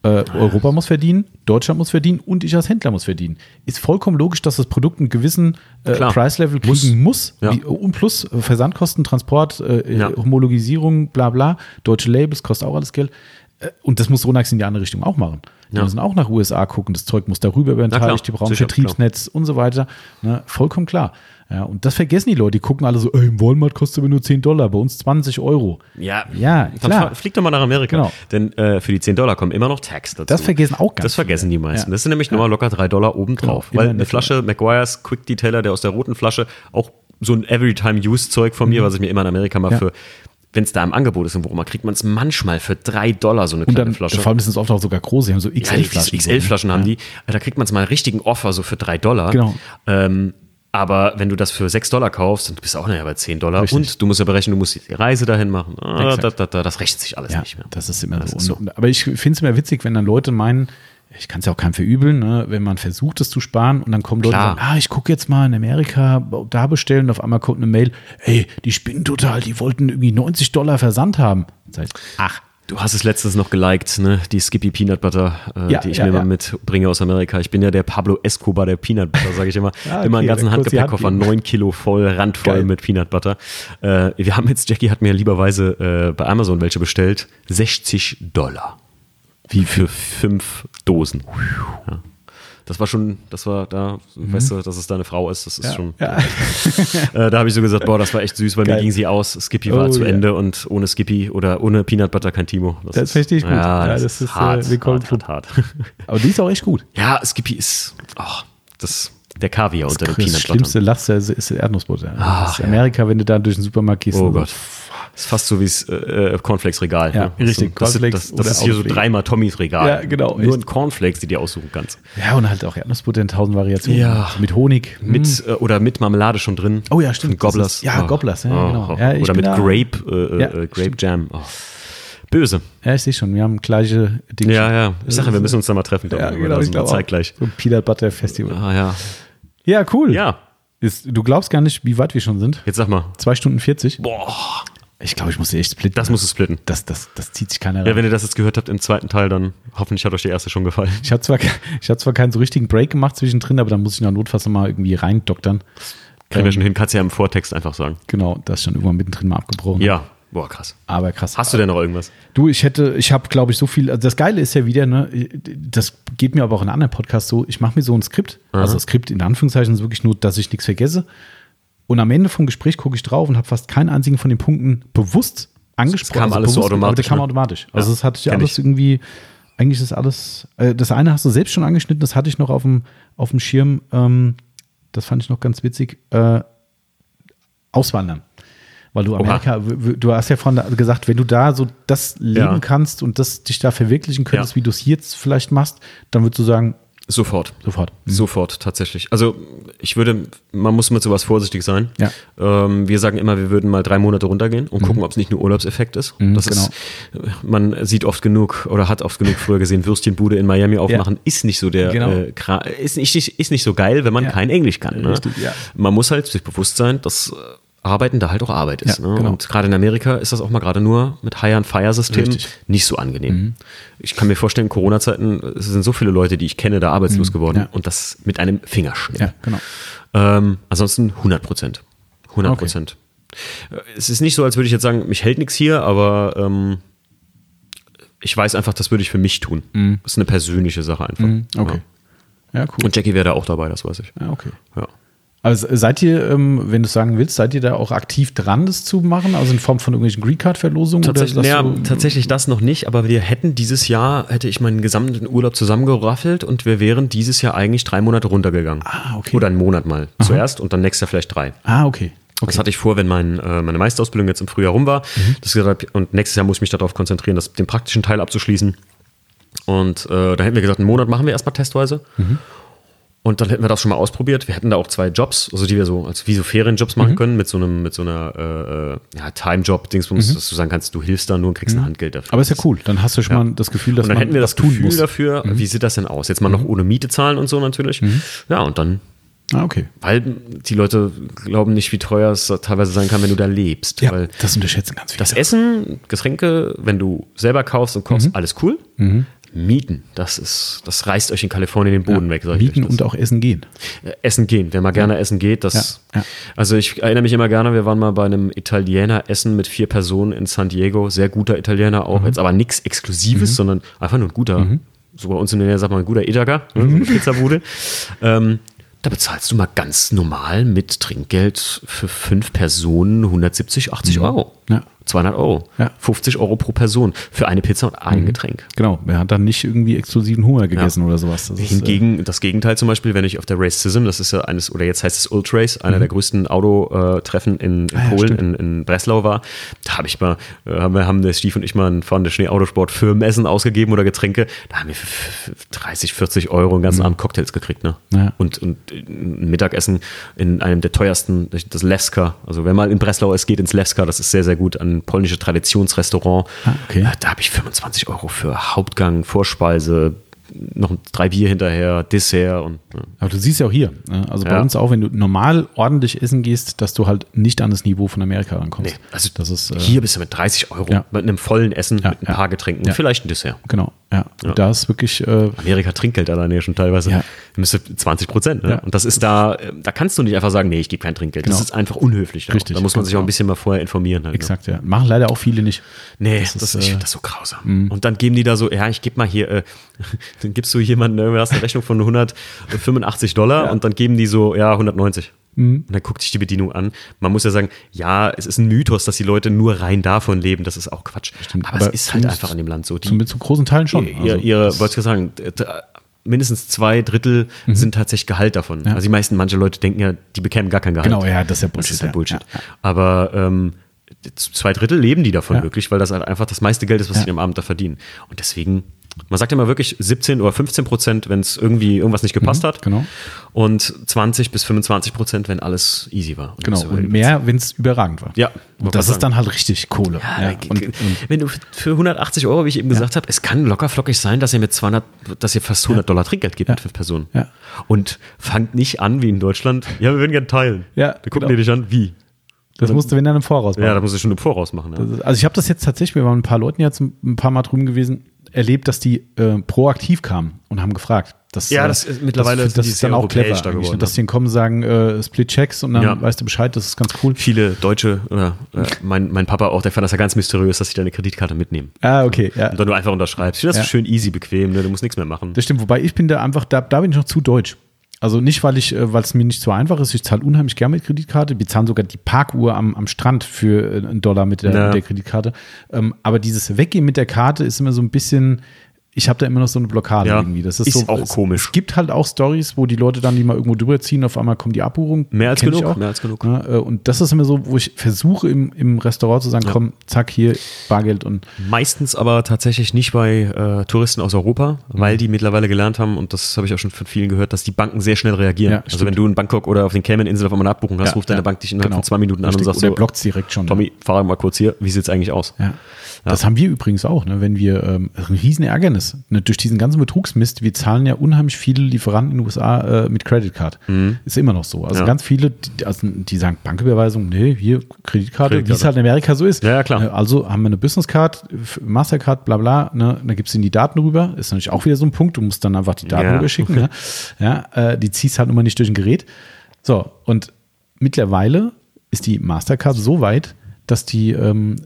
äh, Europa muss verdienen, Deutschland muss verdienen und ich als Händler muss verdienen. Ist vollkommen logisch, dass das Produkt einen gewissen äh, Preislevel kriegen muss. muss ja. wie, und plus äh, Versandkosten, Transport, äh, ja. Homologisierung, bla bla. Deutsche Labels kostet auch alles Geld. Äh, und das muss Ronax in die andere Richtung auch machen. Die müssen auch nach USA gucken, das Zeug muss darüber über den Teich, die brauchen Vertriebsnetz und so weiter. Ne, vollkommen klar. Ja, und das vergessen die Leute. Die gucken alle so, ey, im Walmart kostet aber nur 10 Dollar, bei uns 20 Euro. Ja, ja klar. Flieg doch mal nach Amerika. Genau. Denn äh, für die 10 Dollar kommen immer noch Tax dazu. Das vergessen auch ganz Das vergessen die meisten. Ja. Das sind nämlich ja. nochmal locker 3 Dollar obendrauf. Genau. Weil eine Flasche McGuire's Quick Detailer, der aus der roten Flasche, auch so ein Every-Time-Use-Zeug von mir, mhm. was ich mir immer in Amerika mal ja. für wenn es da im Angebot ist und worum kriegt man es manchmal für drei Dollar so eine kleine und dann, Flasche. Vor allem ist es oft auch sogar groß, sie haben so XL-Flaschen. Ja, XL-Flaschen haben ja. die. Da kriegt man es mal einen richtigen Offer so für drei Dollar. Genau. Ähm, aber wenn du das für 6 Dollar kaufst, dann bist du auch nachher bei 10 Dollar. Richtig. Und du musst ja berechnen, du musst die Reise dahin machen. Ah, da, da, da, das rechnet sich alles ja, nicht mehr. Das ist immer das so. Ist so. Aber ich finde es immer witzig, wenn dann Leute meinen, ich kann es ja auch keinem verübeln, ne, wenn man versucht, es zu sparen und dann kommen Leute Klar. und sagen, ah, ich gucke jetzt mal in Amerika, da bestellen und auf einmal kommt eine Mail, ey, die spinnen total, die wollten irgendwie 90 Dollar Versand haben. Ach, Du hast es letztens noch geliked, ne? Die Skippy Peanut Butter, äh, ja, die ich ja, mir ja. mal mitbringe aus Amerika. Ich bin ja der Pablo Escobar der Peanut Butter, sage ich immer. ah, okay, immer einen ganzen Handgepäckkoffer, neun Kilo voll, randvoll Geil. mit Peanut Butter. Äh, wir haben jetzt, Jackie hat mir lieberweise äh, bei Amazon welche bestellt. 60 Dollar. Wie für fünf Dosen. Ja. Das war schon, das war da, mhm. weißt du, dass es deine Frau ist, das ist ja, schon. Ja. äh, da habe ich so gesagt, boah, das war echt süß, weil Geil. mir ging sie aus. Skippy war oh, zu ja. Ende und ohne Skippy oder ohne Peanut Butter kein Timo. Das, das ist richtig gut. Ja, das, das ist hart, äh, hart, hart, hart, Aber die ist auch echt gut. Ja, Skippy ist, oh, das, der Kaviar unter dem Peanut Butter. Das schlimmste Laster ist, ist Erdnussbutter. Ach, Amerika, wenn du da durch den Supermarkt gehst. Oh Gott. Das ist fast so wie das äh, Cornflakes-Regal. Ja, ne? richtig. Das, das, das, das ist hier so dreimal Tommys Regal. Ja, genau. Nur in Cornflakes, die du dir aussuchen kannst. Ja, und halt auch Erdnussbutter in tausend Variationen. Ja. Mit Honig. Mit, äh, oder mit Marmelade schon drin. Oh ja, stimmt. Gobblers. Ist, ja, oh. Gobblers, ja, oh. genau. Ja, oder mit Grape, äh, ja, äh, Grape Jam. Oh. Böse. Ja, ich sehe schon. Wir haben gleiche Dinge. Ja, ja. Ich sage, wir müssen uns da mal treffen. Ja, genau. Ich glaube zeitgleich. So ein Peanut Butter Festival. Ah, ja. Ja, cool. Ja. Ist, du glaubst gar nicht, wie weit wir schon sind. Jetzt sag mal. Zwei Stunden 40. Boah. Ich glaube, ich muss sie echt splitten. Das muss es splitten. Das, das, das zieht sich keiner rein. Ja, wenn ihr das jetzt gehört habt im zweiten Teil, dann hoffentlich hat euch der erste schon gefallen. Ich habe zwar, ich hab zwar keinen so richtigen Break gemacht zwischendrin, aber dann muss ich noch notfalls noch mal irgendwie reindoktern. Kriegen wir schon hin, kannst du ja im Vortext einfach sagen. Genau, das ist schon irgendwann mittendrin mal abgebrochen. Ja, Boah, krass. Aber krass. Hast du denn noch irgendwas? Du, ich hätte, ich habe, glaube ich, so viel. Also das Geile ist ja wieder, ne, das geht mir aber auch in anderen Podcasts so, ich mache mir so ein Skript. Aha. Also Skript in Anführungszeichen ist wirklich nur, dass ich nichts vergesse. Und am Ende vom Gespräch gucke ich drauf und habe fast keinen einzigen von den Punkten bewusst angesprochen. Das kam alles so bewusst, automatisch, aber Das kam ne? automatisch. Also Ja, das hatte ich ja alles ich. irgendwie, eigentlich ist alles, äh, das eine hast du selbst schon angeschnitten, das hatte ich noch auf dem, auf dem Schirm. Ähm, das fand ich noch ganz witzig. Äh, auswandern. Weil du Amerika, w- du hast ja von gesagt, wenn du da so das leben Ja. kannst und das dich da verwirklichen könntest, Ja. wie du es jetzt vielleicht machst, dann würdest du sagen, Sofort. sofort. Sofort, tatsächlich. Also ich würde, man muss mit sowas vorsichtig sein. Ja. Ähm, wir sagen immer, wir würden mal drei Monate runtergehen und gucken, ob es nicht nur Urlaubseffekt ist. das genau. ist, man sieht oft genug oder hat oft genug früher gesehen, Würstchenbude in Miami aufmachen, ist nicht so der, Genau. äh, ist, nicht, ist nicht so geil, wenn man Ja. kein Englisch kann. Ne? Richtig, ja. Man muss halt sich bewusst sein, dass äh, Arbeiten da halt auch Arbeit ist. Ja, ne? genau. Und gerade in Amerika ist das auch mal gerade nur mit Hire-and-Fire-Systemen nicht so angenehm. Ich kann mir vorstellen, in Corona-Zeiten sind so viele Leute, die ich kenne, da arbeitslos geworden Mhm. Ja. und das mit einem Fingerschnipp. Ja, genau. Ähm, ansonsten 100 Prozent. 100 Prozent. Äh, Es ist nicht so, als würde ich jetzt sagen, mich hält nichts hier, aber ähm, ich weiß einfach, das würde ich für mich tun. Das ist eine persönliche Sache einfach. Mhm. Okay. Ja, Ja. cool. Und Jackie wäre da auch dabei, das weiß ich. Ja, okay. Ja. Also seid ihr, ähm, wenn du sagen willst, seid ihr da auch aktiv dran, das zu machen? Also in Form von irgendwelchen Green Card-Verlosungen? Tatsächlich, oder du- tatsächlich das noch nicht, aber wir hätten dieses Jahr, hätte ich meinen gesamten Urlaub zusammengeraffelt und wir wären dieses Jahr eigentlich drei Monate runtergegangen. Ah, okay. Oder einen Monat mal zuerst und dann nächstes Jahr vielleicht drei. Ah, okay. Das hatte ich vor, wenn mein, äh, meine Meisterausbildung jetzt im Frühjahr rum war. Mhm. Das gesagt, und nächstes Jahr muss ich mich darauf konzentrieren, das, den praktischen Teil abzuschließen. Und äh, da hätten wir gesagt, einen Monat machen wir erstmal testweise. Mhm. Und dann hätten wir das schon mal ausprobiert. Wir hätten da auch zwei Jobs, also die wir so als wie so Ferienjobs Mhm. machen können, mit so einem, mit so einer äh, äh, ja, Time-Job-Dingsbums, dass du sagen kannst, du hilfst da nur und kriegst ein Handgeld dafür. Mhm. Aber ist ja cool. Dann hast du schon mal das Gefühl, dass Und dann man hätten wir das tun Gefühl muss. Mhm. dafür, wie sieht das denn aus? Jetzt mal noch ohne Miete zahlen und so natürlich. Ja, und dann Ah, okay. weil die Leute glauben nicht, wie teuer es teilweise sein kann, wenn du da lebst. Ja, das unterschätzen ganz viele. das Essen, Getränke, wenn du selber kaufst und Mhm. kochst, alles cool. Mieten, das ist, das reißt euch in Kalifornien den Boden weg. sag Mieten und auch essen gehen. Äh, Essen gehen, wer mal gerne essen geht, das. Ja, ja. Also ich erinnere mich immer gerne, wir waren mal bei einem Italiener essen mit vier Personen in San Diego, sehr guter Italiener Mhm. auch, jetzt aber nichts Exklusives, sondern einfach nur ein guter, so bei uns in der Nähe sagt man ein guter Etager, ne, Mhm. Pizzabude. ähm, da bezahlst du mal ganz normal mit Trinkgeld für fünf Personen 170, 80 Euro. Mhm. Ja. 200 Euro. Ja. 50 Euro pro Person für eine Pizza und ein Getränk. Genau. Er hat dann nicht irgendwie exklusiven Hunger gegessen oder sowas. Das ist, äh, Hingegen das Gegenteil zum Beispiel, wenn ich auf der Racism, das ist ja eines, oder jetzt heißt es Ultrace, einer der größten Autotreffen in, in Mhm. Ah ja, Polen, stimmt. in, in Breslau war, da habe ich mal, äh, haben wir haben der Stief und ich mal ein fahrende Schnee-Autosport Firmenessen ausgegeben oder Getränke. Da haben wir für für 30, 40 Euro einen ganzen Abend Cocktails gekriegt, ne? Mhm. Ja. Und, und ein Mittagessen in einem der teuersten, das Levska. Also wer mal in Breslau ist, geht ins Levska, das ist sehr, sehr gut, ein polnisches Traditionsrestaurant. Ah, okay. Äh, Da habe ich 25 Euro für Hauptgang, Vorspeise, noch drei Bier hinterher, Dessert und ja. Aber du siehst ja auch hier, ne? also bei Ja. uns auch, wenn du normal ordentlich essen gehst, dass du halt nicht an das Niveau von Amerika rankommst. Nee, also das ist äh, hier bist du mit 30 Euro, ja. mit einem vollen Essen, mit ein paar Getränken und vielleicht ein Dessert. genau, ja. Und da ist wirklich äh, Amerika Trinkgeld alleine ja schon teilweise. Ja. Müsste 20 Prozent. Ne? Und das ist da, äh, da kannst du nicht einfach sagen, nee, ich gebe kein Trinkgeld. Das Genau. ist einfach unhöflich. Da, Richtig, da muss man sich auch ein genau. bisschen mal vorher informieren. Halt, ne? exakt, ja. Machen leider auch viele nicht. Nee, Das das, ist, ich äh, finde das so grausam. Und dann geben die da so, ja, ich gebe mal hier, äh, dann gibst du jemanden, du hast eine Rechnung von 185 Dollar Ja. und dann geben die so, ja, 190. Und dann guckt sich die Bedienung an. Man muss ja sagen, ja, es ist ein Mythos, dass die Leute nur rein davon leben. Das ist auch Quatsch. aber, aber es ist halt einfach in dem Land so. Die, Zumindest zu großen Teilen schon. ihr, Also, das- wollte ich sagen, d- d- mindestens zwei Drittel sind tatsächlich Gehalt davon. Mhm. Ja. Also die meisten, manche Leute denken ja, die bekämen gar kein Gehalt. Genau, ja, das ist ja Bullshit. Das ist ja ja. Bullshit. Ja, ja. Aber ähm, zwei Drittel leben die davon Ja. wirklich, weil das halt einfach das meiste Geld ist, was Ja. sie am Abend da verdienen. Und deswegen, man sagt immer wirklich 17 oder 15 Prozent, wenn es irgendwie irgendwas nicht gepasst hat. genau. Und 20 bis 25 Prozent, wenn alles easy war. Und Genau, und mehr, wenn es überragend war. Ja, Und das ist dann halt richtig Kohle. ja, Ja, und, wenn du für 180 Euro, wie ich eben gesagt habe, es kann locker flockig sein, dass ihr mit 200, dass ihr fast 100 Dollar Trinkgeld gebt mit fünf Personen. Ja. Und fangt nicht an wie in Deutschland. Ja, wir würden gerne teilen. Ja, Da gucken genau. die dich an, wie? das musst du, wenn dann im Voraus machen. Ja, da muss ich schon im Voraus machen. Ja. Ist- Also ich habe das jetzt tatsächlich, wir waren ein paar Leuten jetzt ein paar Mal drüben gewesen, erlebt, dass die äh, proaktiv kamen und haben gefragt. Das, ja, das ist mittlerweile das, das ist dann auch clever, da geworden, ne? dass die kommen sagen äh, Split Checks und dann ja. weißt du Bescheid, das ist ganz cool. Viele Deutsche oder äh, mein, mein Papa auch, der fand das ja ganz mysteriös, dass sie deine Kreditkarte mitnehmen. Ah, okay, ja. Und dann du einfach unterschreibst. Das ja. schön easy, bequem, ne? du musst nichts mehr machen. Das stimmt, wobei ich bin da einfach, da, da bin ich noch zu deutsch. Also nicht, weil ich, äh, weil es mir nicht so einfach ist. Ich zahle unheimlich gerne mit Kreditkarte. Wir zahlen sogar die Parkuhr am, am Strand für äh, einen Dollar mit der, ja. mit der Kreditkarte. Ähm, aber dieses Weggehen mit der Karte ist immer so ein bisschen, ich habe da immer noch so eine Blockade ja, irgendwie. Das ist, ist so, auch es, komisch. Es gibt halt auch Stories, wo die Leute dann die mal irgendwo drüber ziehen, auf einmal kommt die Abbuchung. Mehr als genug, mehr als genug. Ja, äh, und das ist immer so, wo ich versuche im, im Restaurant zu sagen, ja. komm, zack, hier Bargeld und. Meistens aber tatsächlich nicht bei äh, Touristen aus Europa, weil die mittlerweile gelernt haben, und das habe ich auch schon von vielen gehört, dass die Banken sehr schnell reagieren. Also wenn du in Bangkok oder auf den Cayman-Inseln auf einmal eine Abbuchung hast, ruft deine Bank dich innerhalb genau. von zwei Minuten an und sagt so, blockt direkt schon. Tommy, fahr mal kurz hier, wie sieht es eigentlich aus? Ja. Das haben wir übrigens auch, ne? wenn wir, ähm, ein riesen Ärgernis, ne? durch diesen ganzen Betrugsmist, wir zahlen ja unheimlich viele Lieferanten in den USA äh, mit Credit Card. Mhm. Ist immer noch so. Also ja. ganz viele, die, also die sagen Banküberweisung, nee, hier Kreditkarte, wie es halt in Amerika so ist. Ja, ja, klar. Ne, also haben wir eine Business Card, Mastercard, bla bla, ne? da gibst du die Daten rüber. Ist natürlich auch wieder so ein Punkt, du musst dann einfach die Daten ja. rüber schicken. Ne? Ja, äh, die ziehst halt immer nicht durch ein Gerät. So, und mittlerweile ist die Mastercard so weit, dass die ähm,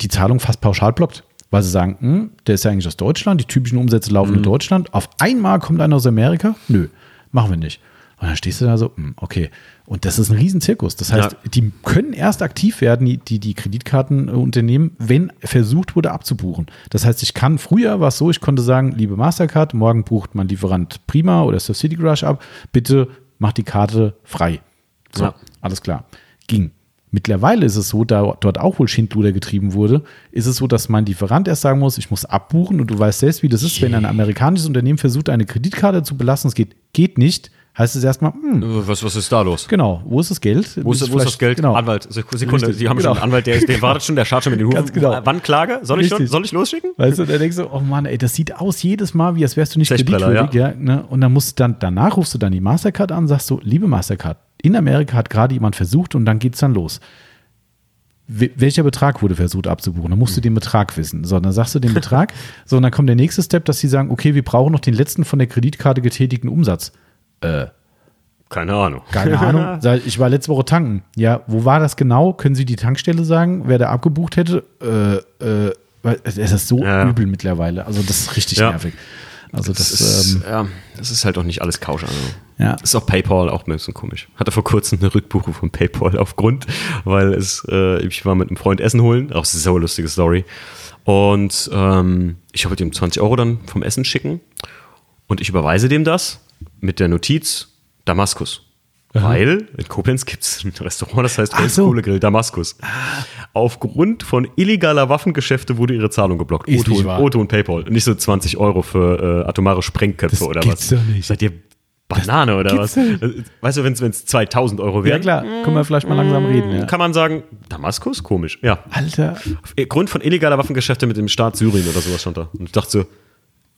die Zahlung fast pauschal blockt weil sie sagen, hm, der ist ja eigentlich aus Deutschland, die typischen Umsätze laufen mhm. in Deutschland. Auf einmal kommt einer aus Amerika? Nö, machen wir nicht. Und dann stehst du da so, hm, okay. Und das ist ein Riesenzirkus. Das heißt, ja. die können erst aktiv werden, die, die, die Kreditkartenunternehmen, wenn versucht wurde abzubuchen. Das heißt, ich kann, früher war es so, ich konnte sagen, liebe Mastercard, morgen bucht mein Lieferant Prima oder City Garage ab, bitte mach die Karte frei. So, ja. alles klar. Ging. Mittlerweile ist es so, da dort auch wohl Schindluder getrieben wurde, ist es so, dass mein Lieferant erst sagen muss, ich muss abbuchen und du weißt selbst, wie das ist, wenn ein amerikanisches Unternehmen versucht, eine Kreditkarte zu belassen, es geht, geht nicht, heißt es erstmal, hm, was, was ist da los? Genau, wo ist das Geld? Wo ist, wo ist das Geld? Genau. Anwalt, Sekunde, Richtig, die haben genau. schon einen Anwalt, der, der wartet schon, der schaut schon mit den Hufen. Ganz genau. Wann Klage? Soll ich schon? Soll ich losschicken? Weißt du, der denkst so, oh Mann, ey, das sieht aus jedes Mal, wie als wärst du nicht kreditwürdig, ja. ja ne? Und dann musst du dann, danach rufst du dann die Mastercard an, sagst so, liebe Mastercard, in Amerika hat gerade jemand versucht und dann geht's dann los welcher Betrag wurde versucht abzubuchen? Dann musst du den Betrag wissen. So, dann sagst du den Betrag. so, und dann kommt der nächste Step, dass sie sagen, okay, wir brauchen noch den letzten von der Kreditkarte getätigten Umsatz. Äh, keine Ahnung. Keine Ahnung. Ich war letzte Woche tanken. Ja, wo war das genau? Können Sie die Tankstelle sagen, wer da abgebucht hätte? Äh, äh, es ist so ja. übel mittlerweile. Also das ist richtig ja. nervig. Also das, das ist, ähm, ja, das ist halt auch nicht alles kausch. Also. Ja. Ist auch PayPal auch ein bisschen komisch. Hatte vor kurzem eine Rückbuchung von PayPal aufgrund, weil es, äh, ich war mit einem Freund Essen holen, auch eine sehr lustige Story. Und ähm, ich wollte ihm 20 Euro dann vom Essen schicken und ich überweise dem das mit der Notiz Damaskus. Aha. Weil in Koblenz gibt es ein Restaurant, das heißt Holzkohlegrill so. Damaskus. Ah. Aufgrund von illegaler Waffengeschäfte wurde ihre Zahlung geblockt. Ist Otto und PayPal. Nicht so 20 Euro für äh, atomare Sprengköpfe das oder was. Doch nicht. Seid ihr Banane oder was? Nicht. Weißt du, wenn es 2000 Euro wäre? Ja klar, können wir vielleicht mal langsam reden. Ja. Kann man sagen, Damaskus? Komisch. Ja. Alter. Aufgrund von illegaler Waffengeschäfte mit dem Staat Syrien oder sowas stand da. Und ich dachte so,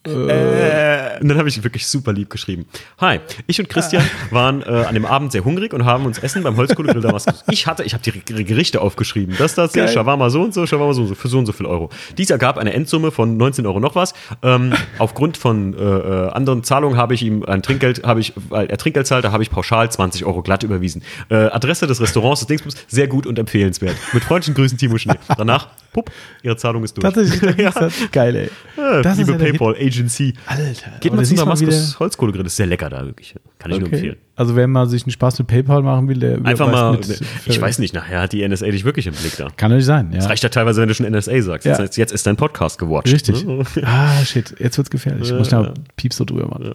äh, und dann habe ich wirklich super lieb geschrieben. Hi, ich und Christian waren äh, an dem Abend sehr hungrig und haben uns Essen beim Holzkohlegrill Damaskus. Ich hatte, ich habe die Gerichte aufgeschrieben. Das, das, Geil. Shawarma so und so, Shawarma so und so, für so und so viel Euro. Dies ergab eine Endsumme von 19 Euro noch was. Ähm, aufgrund von äh, äh, anderen Zahlungen habe ich ihm ein Trinkgeld, habe ich, weil er Trinkgeld zahlte, habe ich pauschal 20 Euro glatt überwiesen. Äh, Adresse des Restaurants des Dingsbums, sehr gut und empfehlenswert. Mit freundlichen Grüßen, Timo Schnee. Danach, pupp, ihre Zahlung ist durch. Tatsächlich, ja. geil, ey. Ja, das liebe PayPal Agency. Alter. Geht mal zum Damaskus Holzkohlegrill, ist sehr lecker da, wirklich. Kann ich okay. nur empfehlen. Also wenn man sich einen Spaß mit PayPal machen will, der einfach mal, mit, ich weiß nicht, nachher hat die NSA dich wirklich im Blick da. Kann natürlich sein, ja. Das reicht ja teilweise, wenn du schon NSA sagst. Ja. Jetzt, jetzt ist dein Podcast gewatcht. Richtig. ah, shit, jetzt wird's gefährlich. Ich muss da Pieps so drüber machen.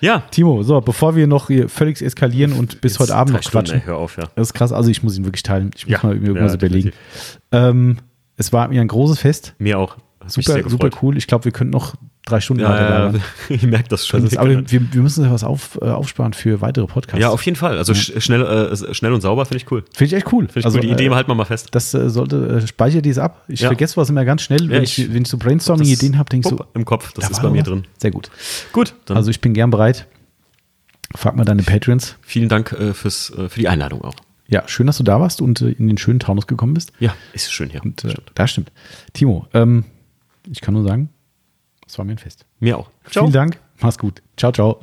Ja. Timo, so, bevor wir noch hier völlig eskalieren und bis jetzt heute Abend noch quatschen. Stunden, ey, hör auf, ja. Das ist krass, also ich muss ihn wirklich teilen. Ich muss ja. mal irgendwas überlegen. Ähm, es war mir ein großes Fest. Mir auch. Super, super cool. Ich glaube, wir könnten noch drei Stunden ja, weiter ja, Ich merke das schon. Das ist, aber wir, wir müssen was auf, äh, aufsparen für weitere Podcasts. Ja, auf jeden Fall. Also ja. schnell, äh, schnell und sauber finde ich cool. Finde ich echt cool. Ich also, cool. Die Idee äh, halten wir mal fest. Das äh, sollte, äh, speichere dies ab. Ich ja. vergesse was immer ganz schnell. Wenn, ich, wenn ich so Brainstorming-Ideen habe, denke ich so. Im Kopf, das da ist bei mir drin. Sehr gut. Gut. also ich bin gern bereit. Frag mal deine Patrons. Vielen Dank äh, fürs, für die Einladung auch. Ja, schön, dass du da warst und in den schönen Taunus gekommen bist. Ja, ist schön hier. Und, stimmt. Da stimmt. Timo, ähm, ich kann nur sagen, das war mir ein Fest. Mir auch. Ciao. Vielen Dank. Mach's gut. Ciao, ciao.